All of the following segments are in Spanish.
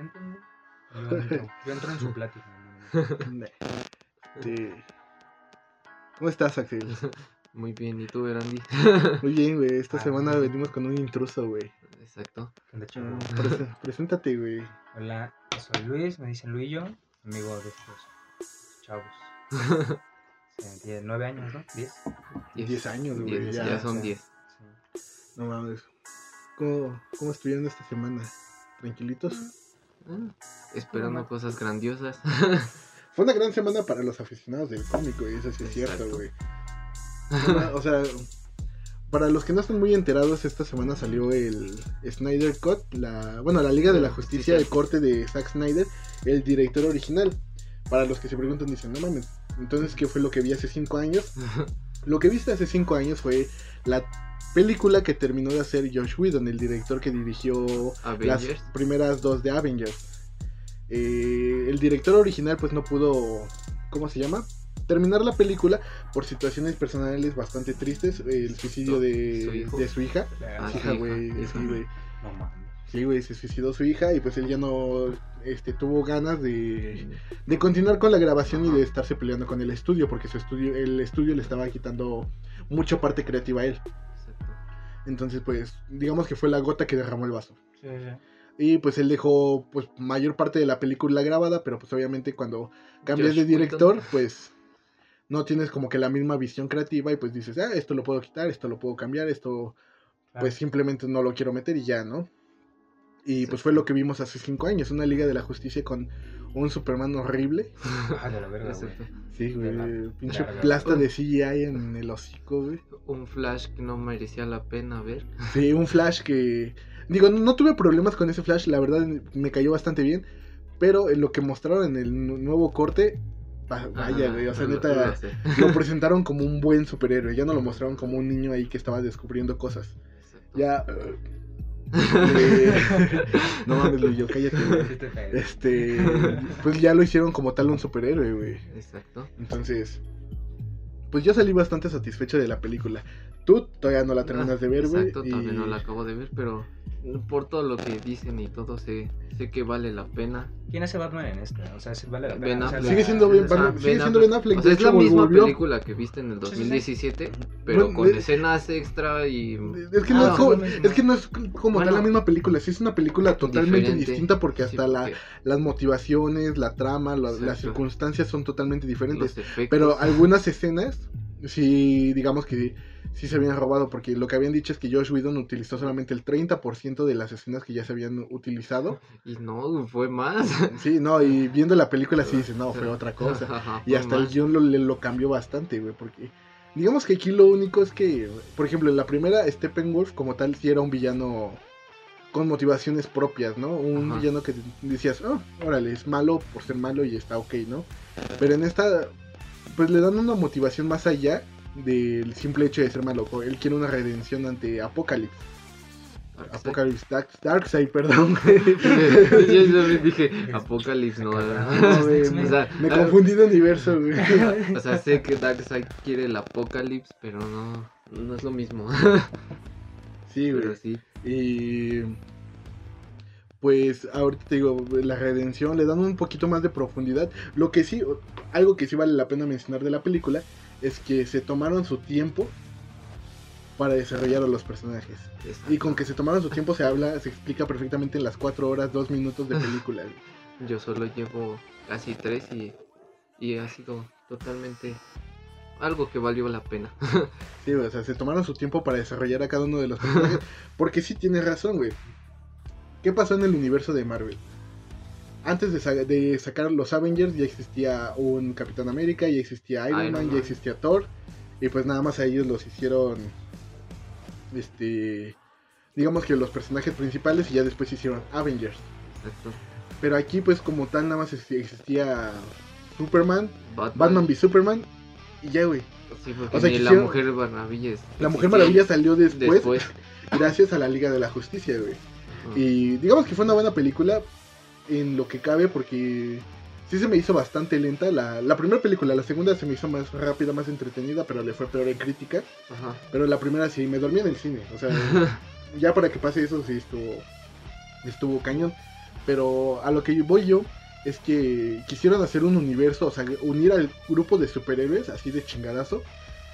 presenten, güey. Yo entro, yo entro en su plática. ¿no? Sí. ¿Cómo estás, Axel? Muy bien, ¿y tú, Erandi? Muy bien, güey. Esta Ah, semana venimos con un intruso, güey. Exacto. ¿Qué onda, Ah, Preséntate, güey. Hola, soy Luis, me dicen Luillo, amigo de estos chavos. Tiene nueve años, ¿no? ¿Diez? Diez años, güey, Diez, ya, ya, son ya. 10. Sí. No mames. ¿Cómo, cómo estuvieron esta semana? ¿Tranquilitos? Ah, esperando cosas grandiosas. Fue una gran semana para los aficionados del cómic, güey. Eso sí es cierto, güey. O sea, para los que no están muy enterados, esta semana salió el Snyder Cut, la, bueno, la Liga de la Justicia, el corte de Zack Snyder, el director original. Para los que se preguntan, dicen, no mames, entonces, ¿qué fue lo que vi hace cinco años? Lo que viste hace cinco años fue la película que terminó de hacer Josh Whedon, el director que dirigió las primeras dos de Avengers. Eh, el director original pues no pudo, ¿cómo se llama? Terminar la película por situaciones personales bastante tristes, el suicidio de ¿Su hijo? de su hija. Ah, hija, hija, güey, hija. sí, güey. No mames. Sí, güey, se suicidó su hija y pues él ya no este, tuvo ganas de, de continuar con la grabación y de estarse peleando con el estudio, porque su estudio, el estudio le estaba quitando mucha parte creativa a él. Exacto. Entonces, pues, digamos que fue la gota que derramó el vaso. Sí, sí. Y pues él dejó pues mayor parte de la película grabada, pero pues obviamente cuando cambias de director, pues no tienes como que la misma visión creativa y pues dices, ah, esto lo puedo quitar, esto lo puedo cambiar, esto Claro. pues simplemente no lo quiero meter y ya, ¿no? Y pues fue lo que vimos hace cinco años, una Liga de la Justicia con un Superman horrible. Ah, de la verga, güey. Sí, güey, pinche plasta de CGI en el hocico, güey. Un flash que no merecía la pena ver. Sí, un Flash que... Digo, no, no tuve problemas con ese Flash, la verdad me cayó bastante bien. Pero en lo que mostraron en el nu- nuevo corte, va- vaya, güey, o sea, neta, lo presentaron como un buen superhéroe. Ya no lo mostraron como un niño ahí que estaba descubriendo cosas. Ya... eh, no mames, Luis, yo cállate, güey. Este, pues ya lo hicieron como tal un superhéroe, güey. Exacto. Entonces, pues yo salí bastante satisfecho de la película. Tú todavía no la terminas de ver, güey. Exacto, y- todavía no la acabo de ver, pero por todo lo que dicen y todo, sé, sé que vale la pena. ¿Quién hace Batman en esta? O sea, si vale la pena. Ben O sea, Affleck. Sigue siendo Ben- Batman- sigue siendo Ben Affleck, O sea, es la misma volvió. película que viste en el Sí, sí, sí. 2017, pero Bueno, con de- escenas extra y... Es que, no es, como, mismo. es que no es como tal Bueno. la misma película, sí es una película totalmente distinta porque Sí, hasta la, porque las motivaciones, la trama, la- las Exacto. circunstancias son totalmente diferentes. efectos... Pero algunas escenas, sí, digamos que sí se habían robado, porque lo que habían dicho es que Josh Whedon utilizó solamente el 30% de las escenas que ya se habían utilizado. Y no, fue más. Sí, no, y viendo la película sí dice, no, fue otra cosa. Ajá, Y hasta el guion lo, cambió bastante, güey, porque digamos que aquí lo único es que, por ejemplo, en la primera, Steppenwolf como tal sí era un villano con motivaciones propias, ¿no? Un Ajá. villano que decías, oh, órale, es malo por ser malo y está ok, ¿no? Pero en esta, pues le dan una motivación más allá del simple hecho de ser malo. Él quiere una redención ante Apocalypse. Apocalypse Dark, Darkseid, perdón. Yo también dije Apocalypse, no. No, güey, Me- O sea, Me confundí de universo, güey. O sea, sé que Darkseid quiere el Apocalypse, pero no, no es lo mismo. Sí, güey. Pero sí, Y pues ahorita te digo, la redención le dan un poquito más de profundidad. Lo que sí, algo que sí vale la pena mencionar de la película es que se tomaron su tiempo para desarrollar a los personajes. exacto. Y con que se tomaron su tiempo se habla, se explica perfectamente en las 4 horas, 2 minutos de película. yo solo llevo casi tres y, y ha sido totalmente algo que valió la pena. Sí, o sea, se tomaron su tiempo para desarrollar a cada uno de los personajes. Porque sí tienes razón, güey. ¿Qué pasó en el universo de Marvel? Antes de, sa- de sacar los Avengers ya existía un Capitán América, ya existía Iron, Iron Man, ya existía Thor. Y pues nada más a ellos los hicieron. Este. Digamos que los personajes principales y ya después hicieron Avengers. Exacto. Pero aquí pues como tal nada más ex- existía Superman, Batman, Batman v Superman. Y ya, güey. Sí, O sea, ni la Mujer Maravilla. La Mujer Maravilla salió después, después. gracias a la Liga de la Justicia, güey. Y digamos que fue una buena película en lo que cabe porque sí se me hizo bastante lenta. La, la primera película, la segunda se me hizo más rápida, más entretenida, pero le fue peor en crítica. Ajá. Pero la primera sí, me dormí en el cine. O sea, ya para que pase eso sí estuvo, estuvo cañón. Pero a lo que voy yo es que quisieron hacer un universo, o sea, unir al grupo de superhéroes así de chingadazo.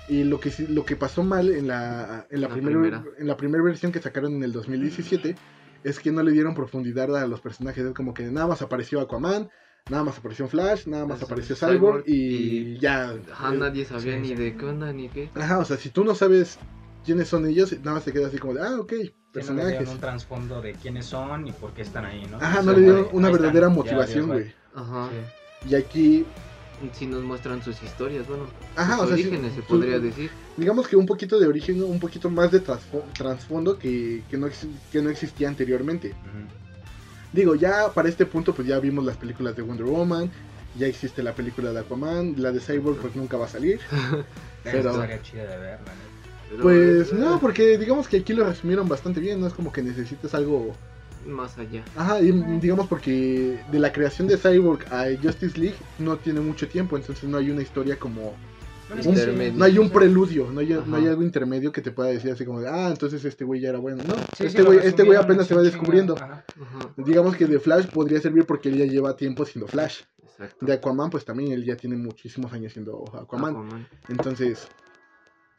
Y lo que lo que pasó mal en la en la, primera. en la primera versión que sacaron en el 2017 es que no le dieron profundidad a los personajes, es como que nada más apareció Aquaman, nada más apareció Flash, nada más apareció Cyborg Cyborg y, y- ya. Ajá, nadie sabía sí, ni de qué onda ni qué. Ajá, o sea, si tú no sabes quiénes son ellos, nada más te queda así como de, ah, ok, Que no le personajes. dieron un trasfondo de quiénes son y por qué están ahí, ¿no? Ajá, no le dieron una están, verdadera motivación, güey. Ajá. Sí. Y aquí, Sí nos muestran sus historias, bueno, Ajá, sus o sea, sí, orígenes se su- podría decir. digamos que un poquito de origen, un poquito más de trasfo- trasfondo que, que, no, que no existía anteriormente. Digo, ya para este punto, pues ya vimos las películas de Wonder Woman, ya existe la película de Aquaman, la de Cyborg, pues nunca va a salir. Pero chida de ver, Pues eh, no, porque digamos que aquí lo resumieron bastante bien, no es como que necesites algo. Más allá. Ajá, y digamos porque de la creación de Cyborg a Justice League no tiene mucho tiempo, entonces no hay una historia como. Un-. No hay un preludio, no hay, no hay algo intermedio que te pueda decir así como de, ah, entonces este güey ya era bueno. No, Sí, este güey este güey apenas se va en descubriendo. chinga, ajá. Ajá, Digamos que de Flash podría servir porque él ya lleva tiempo siendo Flash. exacto. De Aquaman, pues también él ya tiene muchísimos años siendo Aquaman. Aquaman. Entonces,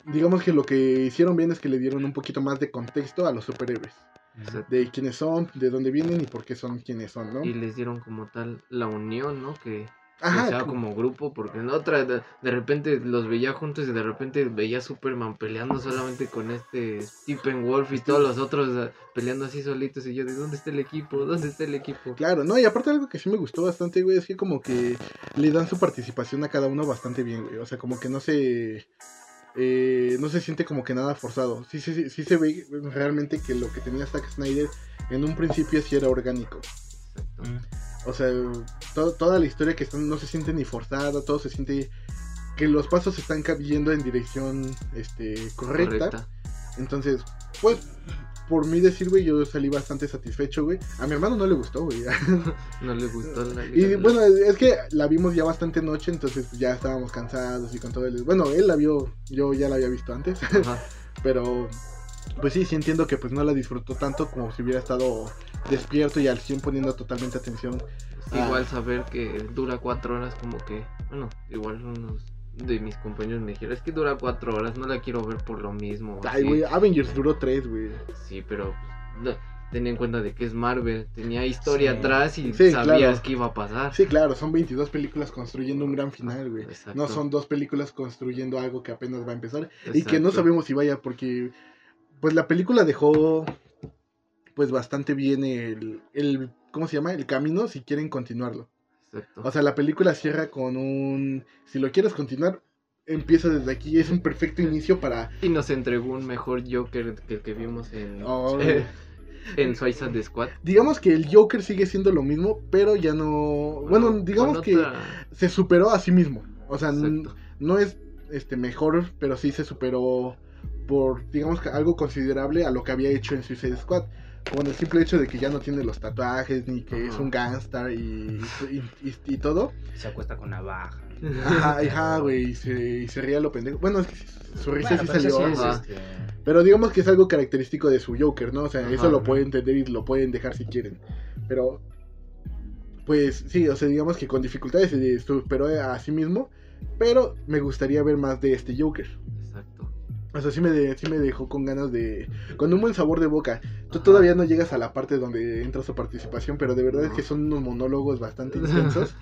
digamos que lo que hicieron bien es que le dieron un poquito más de contexto a los superhéroes. Exacto. De quiénes son, de dónde vienen y por qué son quienes son, ¿no? Y les dieron como tal la unión, ¿no? Que, que Ajá, sea co- como grupo, porque en otra de, de repente los veía juntos y de repente veía Superman peleando solamente con este Stephen Wolf y todos los otros peleando así solitos y yo de ¿dónde está el equipo? ¿Dónde está el equipo? Claro, no, y aparte algo que sí me gustó bastante, güey, es que como que le dan su participación a cada uno bastante bien, güey. O sea, como que no se... eh, no se siente como que nada forzado. Sí, sí, sí, sí se ve realmente que lo que tenía Zack Snyder en un principio sí era orgánico. Exacto. O sea, to- toda la historia que está, no se siente ni forzada, todo se siente que los pasos están cayendo en dirección este, correcta. Correcta. Entonces, pues, por mí decir, güey, yo salí bastante satisfecho, güey. A mi hermano no le gustó, güey. No le gustó la y bueno, es que la vimos ya bastante noche, entonces ya estábamos cansados y con todo el... Bueno, él la vio, yo ya la había visto antes, Ajá. pero... Pues sí, sí entiendo que pues no la disfrutó tanto como si hubiera estado despierto y al 100 poniendo totalmente atención. Igual saber que dura cuatro horas como que, bueno, igual unos de mis compañeros me dijeron, es que dura cuatro horas, no la quiero ver por lo mismo. Ay, así". güey, Avengers duró 3, güey. Sí, pero pues, no, ten en cuenta de que es Marvel, tenía historia Sí. atrás y Sí, sabías claro. que iba a pasar. Sí, claro, son 22 películas construyendo un gran final, güey. Exacto. No son dos películas construyendo algo que apenas va a empezar y que no sabemos si vaya porque pues la película dejó pues bastante bien el, el ¿cómo se llama? El camino si quieren continuarlo. Exacto. O sea, la película cierra con un si lo quieres continuar empieza desde aquí, es un perfecto inicio para y nos entregó un mejor Joker que el que vimos en, Oh. en Suicide Squad. digamos que el Joker sigue siendo lo mismo, pero ya no bueno, digamos que otra- se superó a sí mismo. O sea, no es este mejor, pero sí se superó por, digamos que algo considerable a lo que había hecho en Suicide Squad. Con el simple hecho de que ya no tiene los tatuajes, ni que es un gangster y, y, y- y todo. Se acuesta con navaja. Ajá, ajá, güey, y se, y se ría lo pendejo. Bueno, es que su risa Bueno, sí salió. sí es, este, Pero digamos que es algo característico de su Joker, ¿no? O sea, eso lo pueden entender y lo pueden dejar si quieren. Pero, pues sí, o sea, digamos que con dificultades se superó a sí mismo. Pero me gustaría ver más de este Joker. O sea, sí me, de- sí me dejó con ganas de... Con un buen sabor de boca. Tú Ajá. todavía no llegas a la parte donde entra su participación, pero de verdad es que son unos monólogos bastante intensos.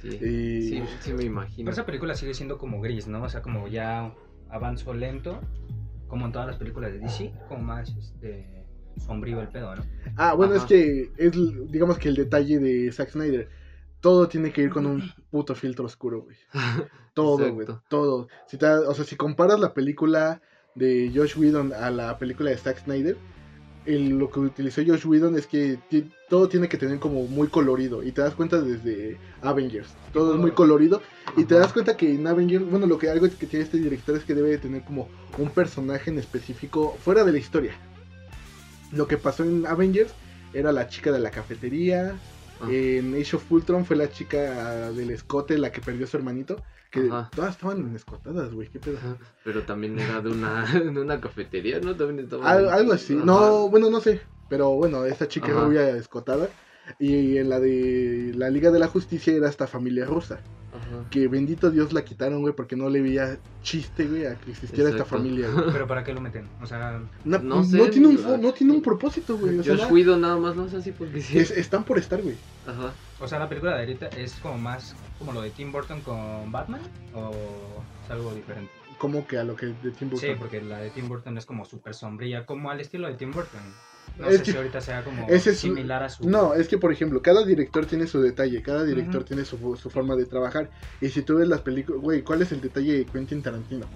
Sí, y... sí, sí me imagino. Pero esa película sigue siendo como gris, ¿no? O sea, como ya avanzo lento, como en todas las películas de DC, como más este sombrío el pedo, ¿no? Ah, bueno, es que es, digamos que el detalle de Zack Snyder. Todo tiene que ir con un puto filtro oscuro, güey. Todo, güey. Todo. Si te- o sea, si comparas la película de Josh Whedon a la película de Zack Snyder, el- lo que utilizó Josh Whedon es que todo tiene que tener como muy colorido. Y te das cuenta desde Avengers. Todo es muy colorido. Y te das cuenta que en Avengers, bueno, lo que algo que tiene este director es que debe de tener como un personaje en específico fuera de la historia. Lo que pasó en Avengers era la chica de la cafetería. Ah. En Age of Ultron fue la chica del escote, la que perdió a su hermanito. Que Ajá. todas estaban escotadas, güey, qué pedo. Ajá, Pero también era de una, de una cafetería, ¿no? También estaba. Al- algo así. Ajá. No, bueno, no sé. Pero bueno, esta chica rubia escotada. Y en la de la Liga de la Justicia era esta familia rusa. Ajá. Que bendito Dios la quitaron, güey, porque no le veía chiste, güey, a que existiera esta familia, güey. Pero ¿para qué lo meten? O sea, No, No no sé, tiene un, no tiene un propósito, güey. O sea, Whedon nada más lo hace así porque sí. es- están por estar, güey. Ajá. o sea, la película de ahorita es como más como lo de Tim Burton con Batman o es algo diferente. Como que a lo que de Tim Burton. Sí, porque la de Tim Burton es como súper sombría, como al estilo de Tim Burton. No Es sé que si ahorita sea como ese es- similar a su... No, es que por ejemplo, cada director tiene su detalle, cada director tiene su, su forma de trabajar. Y si tú ves las películas, güey, ¿cuál es el detalle de Quentin Tarantino?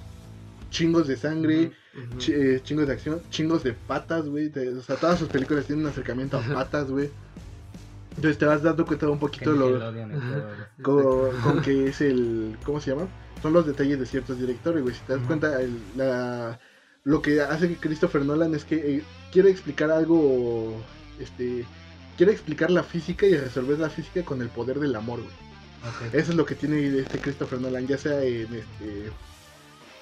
Chingos de sangre, eh, chingos de acción, chingos de patas, güey. O sea, todas sus películas tienen un acercamiento a patas, güey. Entonces te vas dando cuenta un poquito de lo, todo. con, con que es el. ¿Cómo se llama? Son los detalles de ciertos directores, güey. Si te das cuenta, el- la, lo que hace que Christopher Nolan es que eh, quiere explicar algo. Este. Quiere explicar la física y resolver la física con el poder del amor, güey. Eso es lo que tiene este Christopher Nolan, ya sea en este.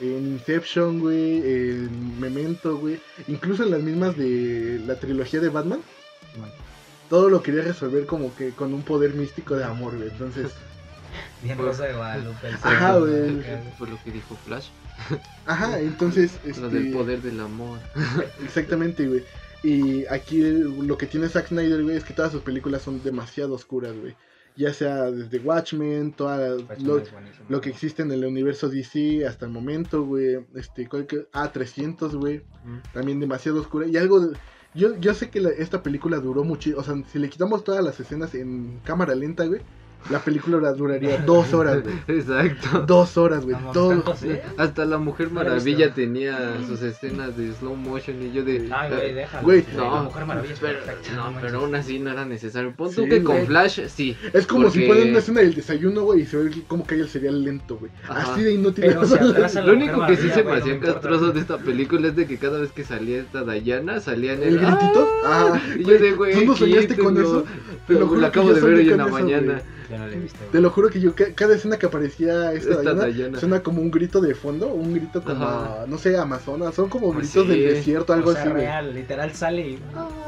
En Inception, güey, en Memento, güey. Incluso en las mismas de la trilogía de Batman. Bueno, Todo lo quería resolver como que con un poder místico de amor, güey. Entonces. Bien Rosa de Guadalupe. Ajá, güey. Fue lo que dijo Flash. Ajá, entonces. Lo del este, poder del amor. Exactamente, güey. Y aquí lo que tiene Zack Snyder, güey, es que todas sus películas son demasiado oscuras, güey. Ya sea desde Watchmen, toda Watchmen lo, lo que existe en el universo DC hasta el momento, güey. Este, ¿cuál que- ah, 300, güey. Mm. También demasiado oscura. Y algo... de- yo, yo sé que la- esta película duró mucho. O sea, si le quitamos todas las escenas en cámara lenta, güey. La película la duraría dos horas, güey. Exacto. Dos horas, güey. Todo. Hasta la Mujer No Maravilla tenía sus escenas de slow motion y yo de... Ay, güey, déjalo. Güey, la No, Mujer Maravilla es pero, perfecta, no, pero aún así no era necesario. Pon Sí, tú que con güey. Flash, sí. Es como si ponen una escena del desayuno, güey, y se ve cómo cae el cereal lento, güey. Ajá. Así de inútil. Lo único que sí se me no hacía castroso de esta película es de que cada vez que salía esta Diana, salía en ¿El gritito? ¡Ah! Ah, y yo de güey, ¿tú no soñaste con eso? Te lo juro acabo de ver hoy en la mañana. Yo no la he visto. Te lo juro que yo, ca- cada escena que aparecía esta, Esta Diana. suena como un grito de fondo, un grito como, Ajá. no sé, Amazonas, son como Pues gritos sí. del desierto, algo o sea, así, güey. real, literal sale y...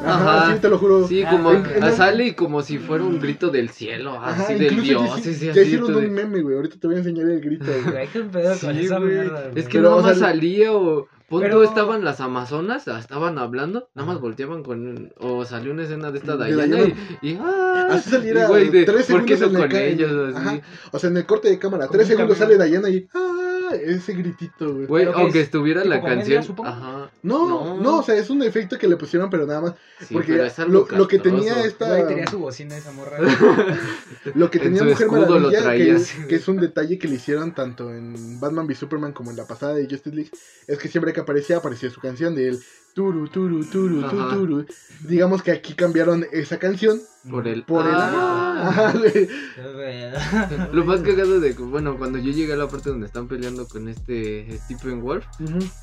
Ajá, Ajá. sí, te lo juro. Sí, Ah, como en- en un- sale y como si fuera un grito del cielo, Ajá, así del incluso dios, ya, sí, sí, ya así, hicieron de- un meme, güey, ahorita te voy a enseñar el grito, güey. Güey, qué pedo con Sí, esa güey. mierda, Es que Pero, nada o sea, más salía o pero- estaban las amazonas, ah, estaban hablando, nada más volteaban con o salió una escena de esta De Diana Diana. y, y ah, Así saliera y, güey, de, tres ¿por qué segundos no en el con ellos? Así? O sea, en el corte de cámara, tres un segundos sale Diana y, ah, ese gritito, güey. Güey, aunque es estuviera la comedia, canción, ajá. No, no, No. o sea, es un efecto que le pusieron, pero nada más. Sí, porque lo, lo que tenía esta. Güey, tenía su bocina esa morra. Lo que En tenía su Mujer lo Maravilla, que es, que es un detalle que le hicieron tanto en Batman v Superman como en la pasada de Justice League, es que siempre que aparecía, aparecía su canción de el turu, turu, turu, tu, Ajá. turu. Digamos que aquí cambiaron esa canción por el por el... Ah. Lo más cagado de que, bueno, cuando yo llegué a la parte donde están peleando con este Stephen Wolf,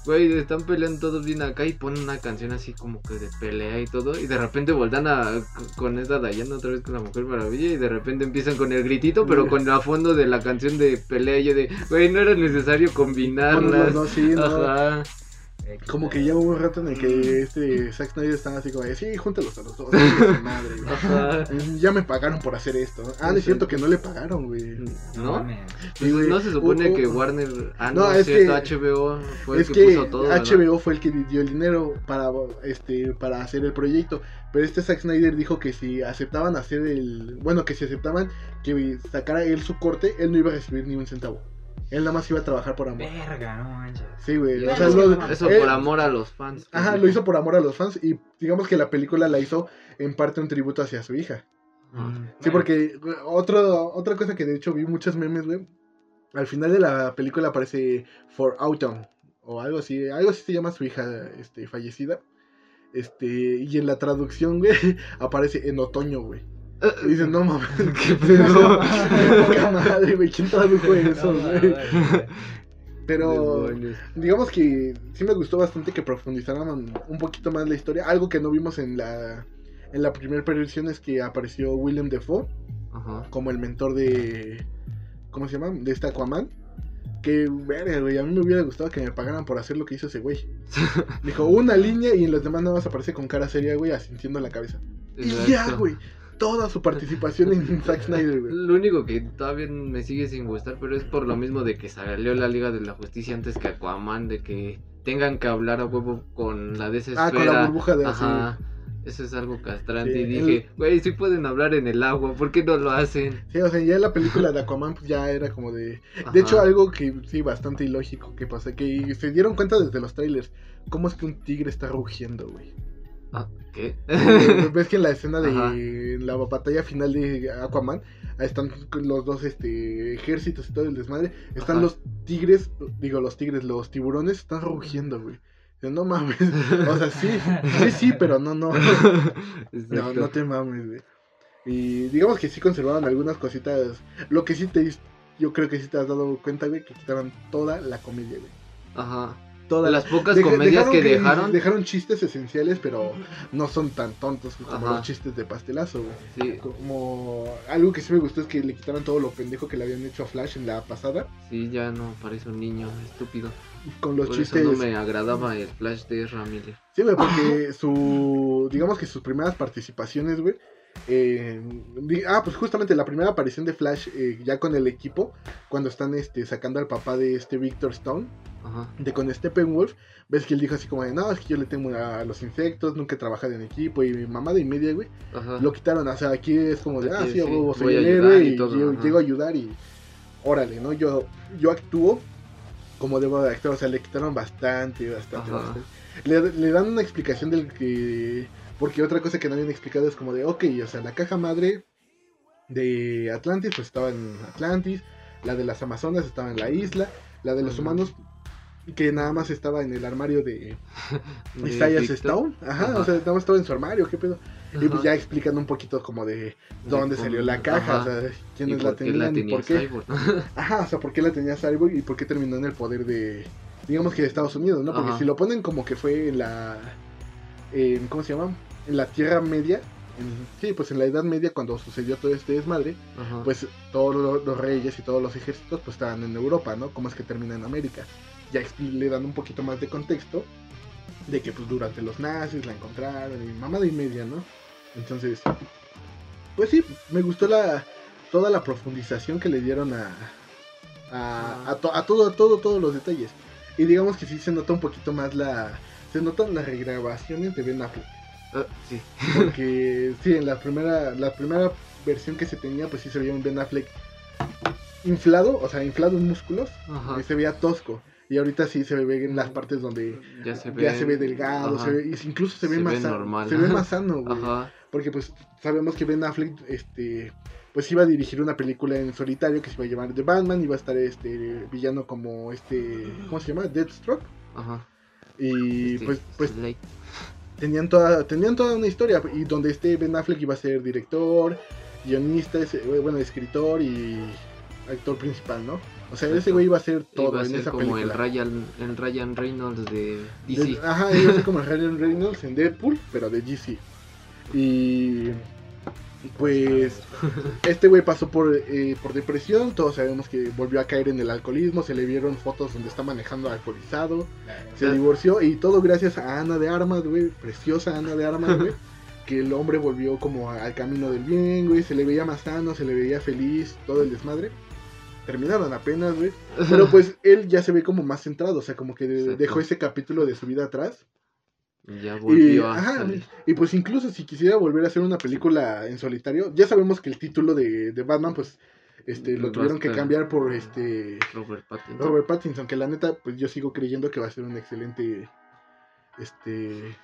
güey, están peleando todos bien acá y ponen una canción así como que de pelea y todo, y de repente voltan a con esta Diana otra vez con la Mujer Maravilla y de repente empiezan con el gritito, pero con a fondo de la canción de pelea y yo de, güey, no era necesario Bueno, combinarlas. no, no, sí, no. Ajá. Como que ya hubo un rato en el que este Zack Snyder están así como de, sí, júntalos a los dos. madre, güey. Ya me pagaron por hacer esto. Ah, es cierto que no le pagaron, güey. ¿No? mames. Sí, güey. No se supone que Warner, ah, no, no, es cierto, que- HBO fue el es que, que, puso todo. ¿verdad? HBO fue el que dio el dinero para este para hacer el proyecto, pero este Zack Snyder dijo que si aceptaban hacer el, bueno, que si aceptaban que sacara él su corte, él no iba a recibir ni un centavo. Él nada más iba a trabajar por amor. Verga, no manches. Sí, güey. O sea, lo-. Eso él- por amor a los fans. Ajá, lo hizo por amor a los fans y digamos que la película la hizo en parte un tributo hacia su hija. Ajá. Sí, Bueno, porque otro, otra cosa que de hecho vi muchos memes, güey. Al final de la película aparece For Autumn o algo así, algo así se llama su hija este, fallecida. Este, y en la traducción, güey, aparece en otoño, güey. Y dicen, no mames, ¿Qué pedo? poca madre, güey, ¿quién tradujo eso, güey? Pero digamos que sí me gustó bastante que profundizaran un poquito más la historia. Algo que no vimos en la en la primera versión es que apareció William Defoe Ajá. como el mentor de. ¿Cómo se llama? De este Aquaman. Que, verga, güey, a mí me hubiera gustado que me pagaran por hacer lo que hizo ese güey. Dijo una línea y en los demás nada más aparece con cara seria, güey, asintiendo la cabeza. Y ya, güey. Toda su participación en Zack Snyder, güey. Lo único que todavía me sigue sin gustar, pero es por lo mismo de que salió la Liga de la Justicia antes que Aquaman, de que tengan que hablar a huevo con la de esa Ah, con la burbuja de Ajá. Eso es algo castrante. Sí, y dije, güey, sí pueden hablar en el agua, ¿por qué no lo hacen? Sí, o sea, ya la película de Aquaman pues, ya era como de... Ajá. De hecho, algo que sí, bastante ilógico que pasa, que se dieron cuenta desde los trailers. ¿Cómo es que un tigre está rugiendo, güey? Ah, ¿Qué? Ves que en la escena de Ajá. la batalla final de Aquaman, ahí están los dos este, ejércitos y todo el desmadre. Están Ajá. los tigres, digo los tigres, los tiburones están rugiendo, güey. No mames. O sea, sí, sí, sí, pero no, no. No, no te mames, güey. Y digamos que sí conservaban algunas cositas. Lo que sí te yo creo que sí te has dado cuenta, güey, que quitaron toda la comedia, güey. Ajá. Toda Las pocas comedias que dejaron. Dejaron chistes esenciales, pero no son tan tontos como Ajá. los chistes de pastelazo, güey. Sí, Como algo que sí me gustó es que le quitaron todo lo pendejo que le habían hecho a Flash en la pasada. sí, ya no parece un niño estúpido. Con los Por chistes. eso no me agradaba el flash de Miller. Sí, güey, porque su. Digamos que sus primeras participaciones, güey. Eh, ah, pues justamente la primera aparición de Flash eh, ya con el equipo, cuando están este, sacando al papá de este Victor Stone, Ajá. de con Steppenwolf, ves que él dijo así como de, no, es que yo le temo a los insectos, nunca he trabajado en equipo y mamada y media, güey. Ajá. Lo quitaron, o sea, aquí es como de, ah, sí, sí, huevo, soy el héroe y y, todo, llego, a ayudar y órale, ¿no? Yo, yo actúo como debo de actuar, o sea, le quitaron bastante, bastante, Ajá. bastante. Le, le dan una explicación del que... Porque otra cosa que no habían explicado es como de, ok, o sea, la caja madre de Atlantis pues estaba en Atlantis, la de las Amazonas estaba en la isla, la de los humanos que nada más estaba en el armario de De Isaiah. Stone, ajá, Ajá. o sea, nada más estaba en su armario, qué pedo. Y pues ya explicando un poquito como de dónde salió la caja, ajá. o sea, ¿Y quiénes la tenían y por qué. Ajá, o sea, por qué la tenía Cyborg y por qué terminó en el poder de, digamos que de Estados Unidos, ¿no? Porque si lo ponen como que fue en la, ¿cómo se llama? En la Tierra Media, en- sí, pues en la Edad Media cuando sucedió todo este desmadre, Ajá. pues todos los, los reyes y todos los ejércitos pues estaban en Europa, ¿no? ¿Cómo es que termina en América? Ya le dan un poquito más de contexto de que pues durante los nazis la encontraron y mamada y media, ¿no? Entonces, pues sí, me gustó la toda la profundización que le dieron a a, a, to- a todo, a todo, todos los detalles. Y digamos que sí se nota un poquito más la se notan las regrabaciones de Ben Affleck. Ah, sí. Porque sí, en la primera, la primera versión que se tenía, pues sí se veía un Ben Affleck inflado, o sea, inflado en músculos, Ajá. y se veía tosco. Y ahorita sí se ve en las partes donde Ya se ve. ya se ve delgado, se ve, incluso se ve Se más ve sano. Se ve más sano, güey. Ajá. Porque pues sabemos que Ben Affleck, este, pues iba a dirigir una película en solitario que se iba a llamar The Batman, iba a estar este villano como este, ¿cómo se llama? Deathstroke. Ajá. Y Este, pues, pues. Tenían toda, tenían toda una historia y donde este Ben Affleck iba a ser director, guionista, ese- bueno, escritor y actor principal, ¿no? O sea, ese güey iba a ser todo Iba a en ser esa como el. Ryan, el Ryan Reynolds de DC. De- ajá, iba a ser como el Ryan Reynolds en Deadpool, pero de DC. Y pues este güey pasó por, eh, por depresión, todos sabemos que volvió a caer en el alcoholismo, se le vieron fotos donde está manejando alcoholizado, se Ah. divorció y todo gracias a Ana de Armas, güey, preciosa Ana de Armas, güey, que el hombre volvió como al camino del bien, güey, se le veía más sano, se le veía feliz, todo el desmadre. Terminaron apenas, güey. Pero pues él ya se ve como más centrado, o sea, como que Exacto. dejó ese capítulo de su vida atrás. Ya Y, volvió a ajá, salir. y pues incluso si quisiera volver a hacer una película en solitario, ya sabemos que el título de, de Batman, pues, este, lo tuvieron que cambiar por este Robert Pattinson. Robert Pattinson, que la neta, pues yo sigo creyendo que va a ser un excelente, este,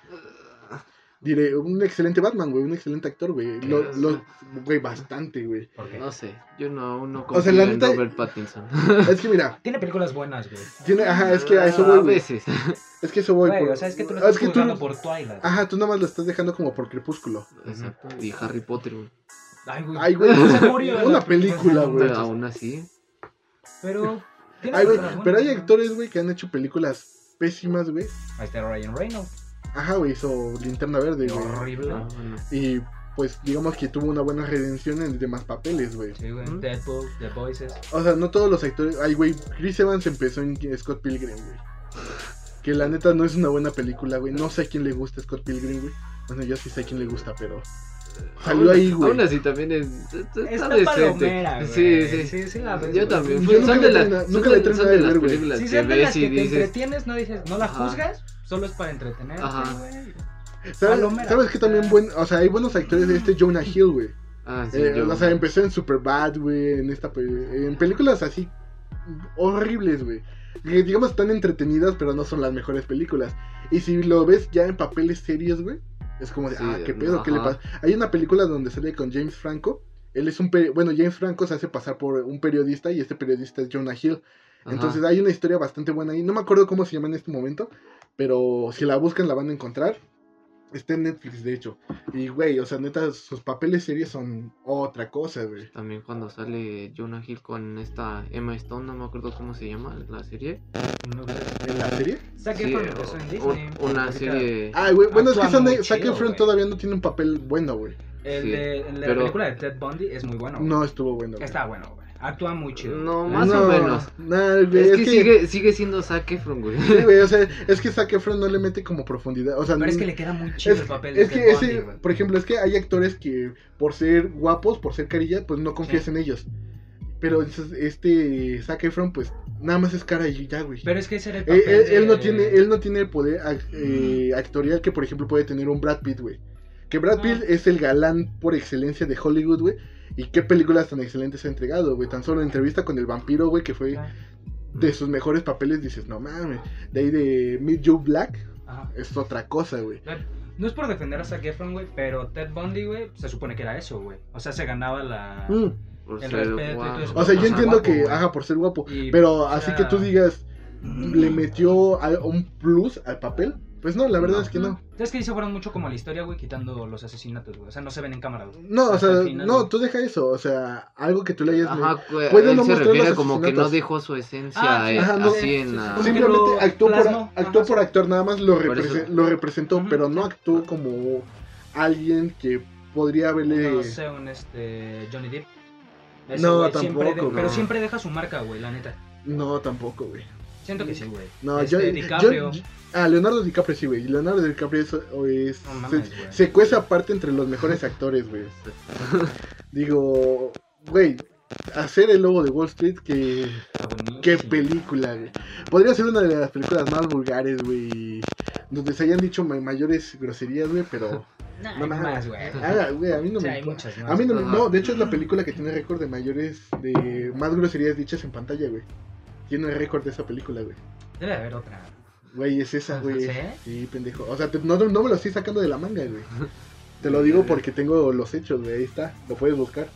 diré, un excelente Batman, güey, un excelente actor, güey, lo, lo- güey, bastante, güey. No sé, yo no, no O confío sea, la en neta- Robert Pattinson. Es que mira, Tiene películas buenas, güey. tiene, ajá, es que a eso a voy, güey. veces. Es que eso voy. Güey, por- o sea, es que tú lo Ah, estás tú- por Twilight. Ajá, tú nada más lo estás dejando como por Crepúsculo. Exacto. Y Harry Potter, güey. Ay, güey. Ay, güey, Se murió. una película, güey. Pero aún así. Pero. Ay, güey, pero hay actores, güey, que han hecho películas pésimas, güey. Ahí está Ryan Reynolds. Ajá, güey, hizo Linterna Verde, güey. Horrible. Ah, bueno. Y pues digamos que tuvo una buena redención en demás papeles, güey. Sí, güey. ¿Mm? Deadpool, The Voices. O sea, no todos los actores. Ay, güey, Chris Evans empezó en Scott Pilgrim, güey. Que la neta no es una buena película, güey. No sé a quién le gusta Scott Pilgrim, güey. Bueno, yo sí sé a quién le gusta, pero. Salió ahí, güey. Aún así también es. Está, Está decente. palomera, güey. Sí, sí. Sí, sí la ves, Yo también. Yo Fue- nunca son le de las, son nunca le son nada de de las ver, güey. películas Si que ves y que te dices. entretienes, no dices, no la Ajá. Solo es para güey. ¿Sabes. ¿Sabes que también buen, o sea, hay buenos actores de este Jonah Hill, güey? Ah, sí, Eh, yo- o sea, empezó en Superbad, güey, en esta en películas así horribles, güey. Que digamos están entretenidas, pero no son las mejores películas. Y si lo ves ya en papeles serios, güey, es como de, Sí, ah, qué pedo, ¿qué le pasa? Hay una película donde sale con James Franco. Él es un, peri- bueno, James Franco se hace pasar por un periodista y este periodista es Jonah Hill. Ajá. Entonces hay una historia bastante buena ahí. No me acuerdo cómo se llama en este momento, pero si la buscan la van a encontrar. Está en Netflix, de hecho. Y, güey, o sea, neta, sus papeles serios son otra cosa, güey. También cuando sale Jonah Hill con esta Emma Stone, no me acuerdo cómo se llama la serie. No. ¿En la serie? Zac Sí, Efron empezó en Disney. una serie. Ah, güey, bueno, es que son de- Zac Efron todavía no tiene un papel bueno, güey. El Sí, de, el de pero- la película de Ted Bundy es muy bueno. güey. No estuvo bueno, güey. Está bueno, güey. Actúa muy chido. No, La más o menos. nah, güey, Es, es, que, que, sigue, sigue siendo Zac Efron, güey. sí, güey, o sea, es que Zac Efron no le mete como profundidad. O sea, Pero es que le queda muy chido es, el papel de es que ese, por ejemplo, es que hay actores que por ser guapos, por ser carilla, pues no confías Sí. en ellos. Pero entonces, este Zac Efron, pues nada más es cara y ya, güey. Pero es que ese era el Eh, papel él, él no de- tiene, él no tiene el poder ac- eh, actorial que, por ejemplo, puede tener un Brad Pitt, güey. Que Brad Ah. Pitt es el galán por excelencia de Hollywood, güey. Y qué películas tan excelentes ha entregado, güey. Tan solo entrevista con el vampiro, güey, que fue de sus mejores papeles, dices, no mames. De ahí de Meet Joe Black Ajá. es otra cosa, güey. No es por defender a Zac Efron, güey, pero Ted Bundy, güey, se supone que era eso, güey. O sea, se ganaba la... Mm. El ser respeto y guapo. todo eso. O sea, yo entiendo guapo, que, güey. ajá, por ser guapo. Y, Pero o así que tú digas, le metió a- un plus al papel. Pues no, la verdad No. es que no. Es que ahí se fueron mucho como a la historia, güey, quitando los asesinatos, güey. O sea, no se ven en cámara, güey. No, o sea, final, no, güey. tú deja eso. O sea, algo que tú le hayas. Ajá, güey, Puede no se mostrar refiere los como que no dejó su esencia Ah, sí, eh, ajá, no. así Sí, en sí, la... Simplemente actuó, por, actuó ajá, por actuar, nada más lo, represe- eso. lo representó, pero no actuó como alguien que podría haberle. No sé, un este... Johnny Depp. Ese No, güey siempre tampoco, de- Pero siempre deja su marca, güey, la neta. No, tampoco, güey. Siento que sí, güey. No, Este, yo, DiCaprio. yo- Ah, Leonardo DiCaprio sí, güey. Leonardo DiCaprio es. o es- No mames, se, se cuece aparte entre los mejores actores, güey. Digo, güey, hacer el logo de Wall Street, que. Buenísimo. Qué película, güey. Podría ser una de las películas más vulgares, güey. Donde se hayan dicho ma- mayores groserías, güey, pero. No hay mames. más, güey. Ah, güey, a mí no Sí, me hay importa. muchas más. A mí no me. No, de hecho es la película que tiene récord de mayores. de más groserías dichas en pantalla, güey. Tiene récord de esa película, güey. Debe de haber otra. Güey, es esa, güey. ¿Sí? Sí, pendejo. O sea, te- no, no me lo estoy sacando de la manga, güey. Te lo digo porque tengo los hechos, güey. Ahí está. Lo puedes buscar.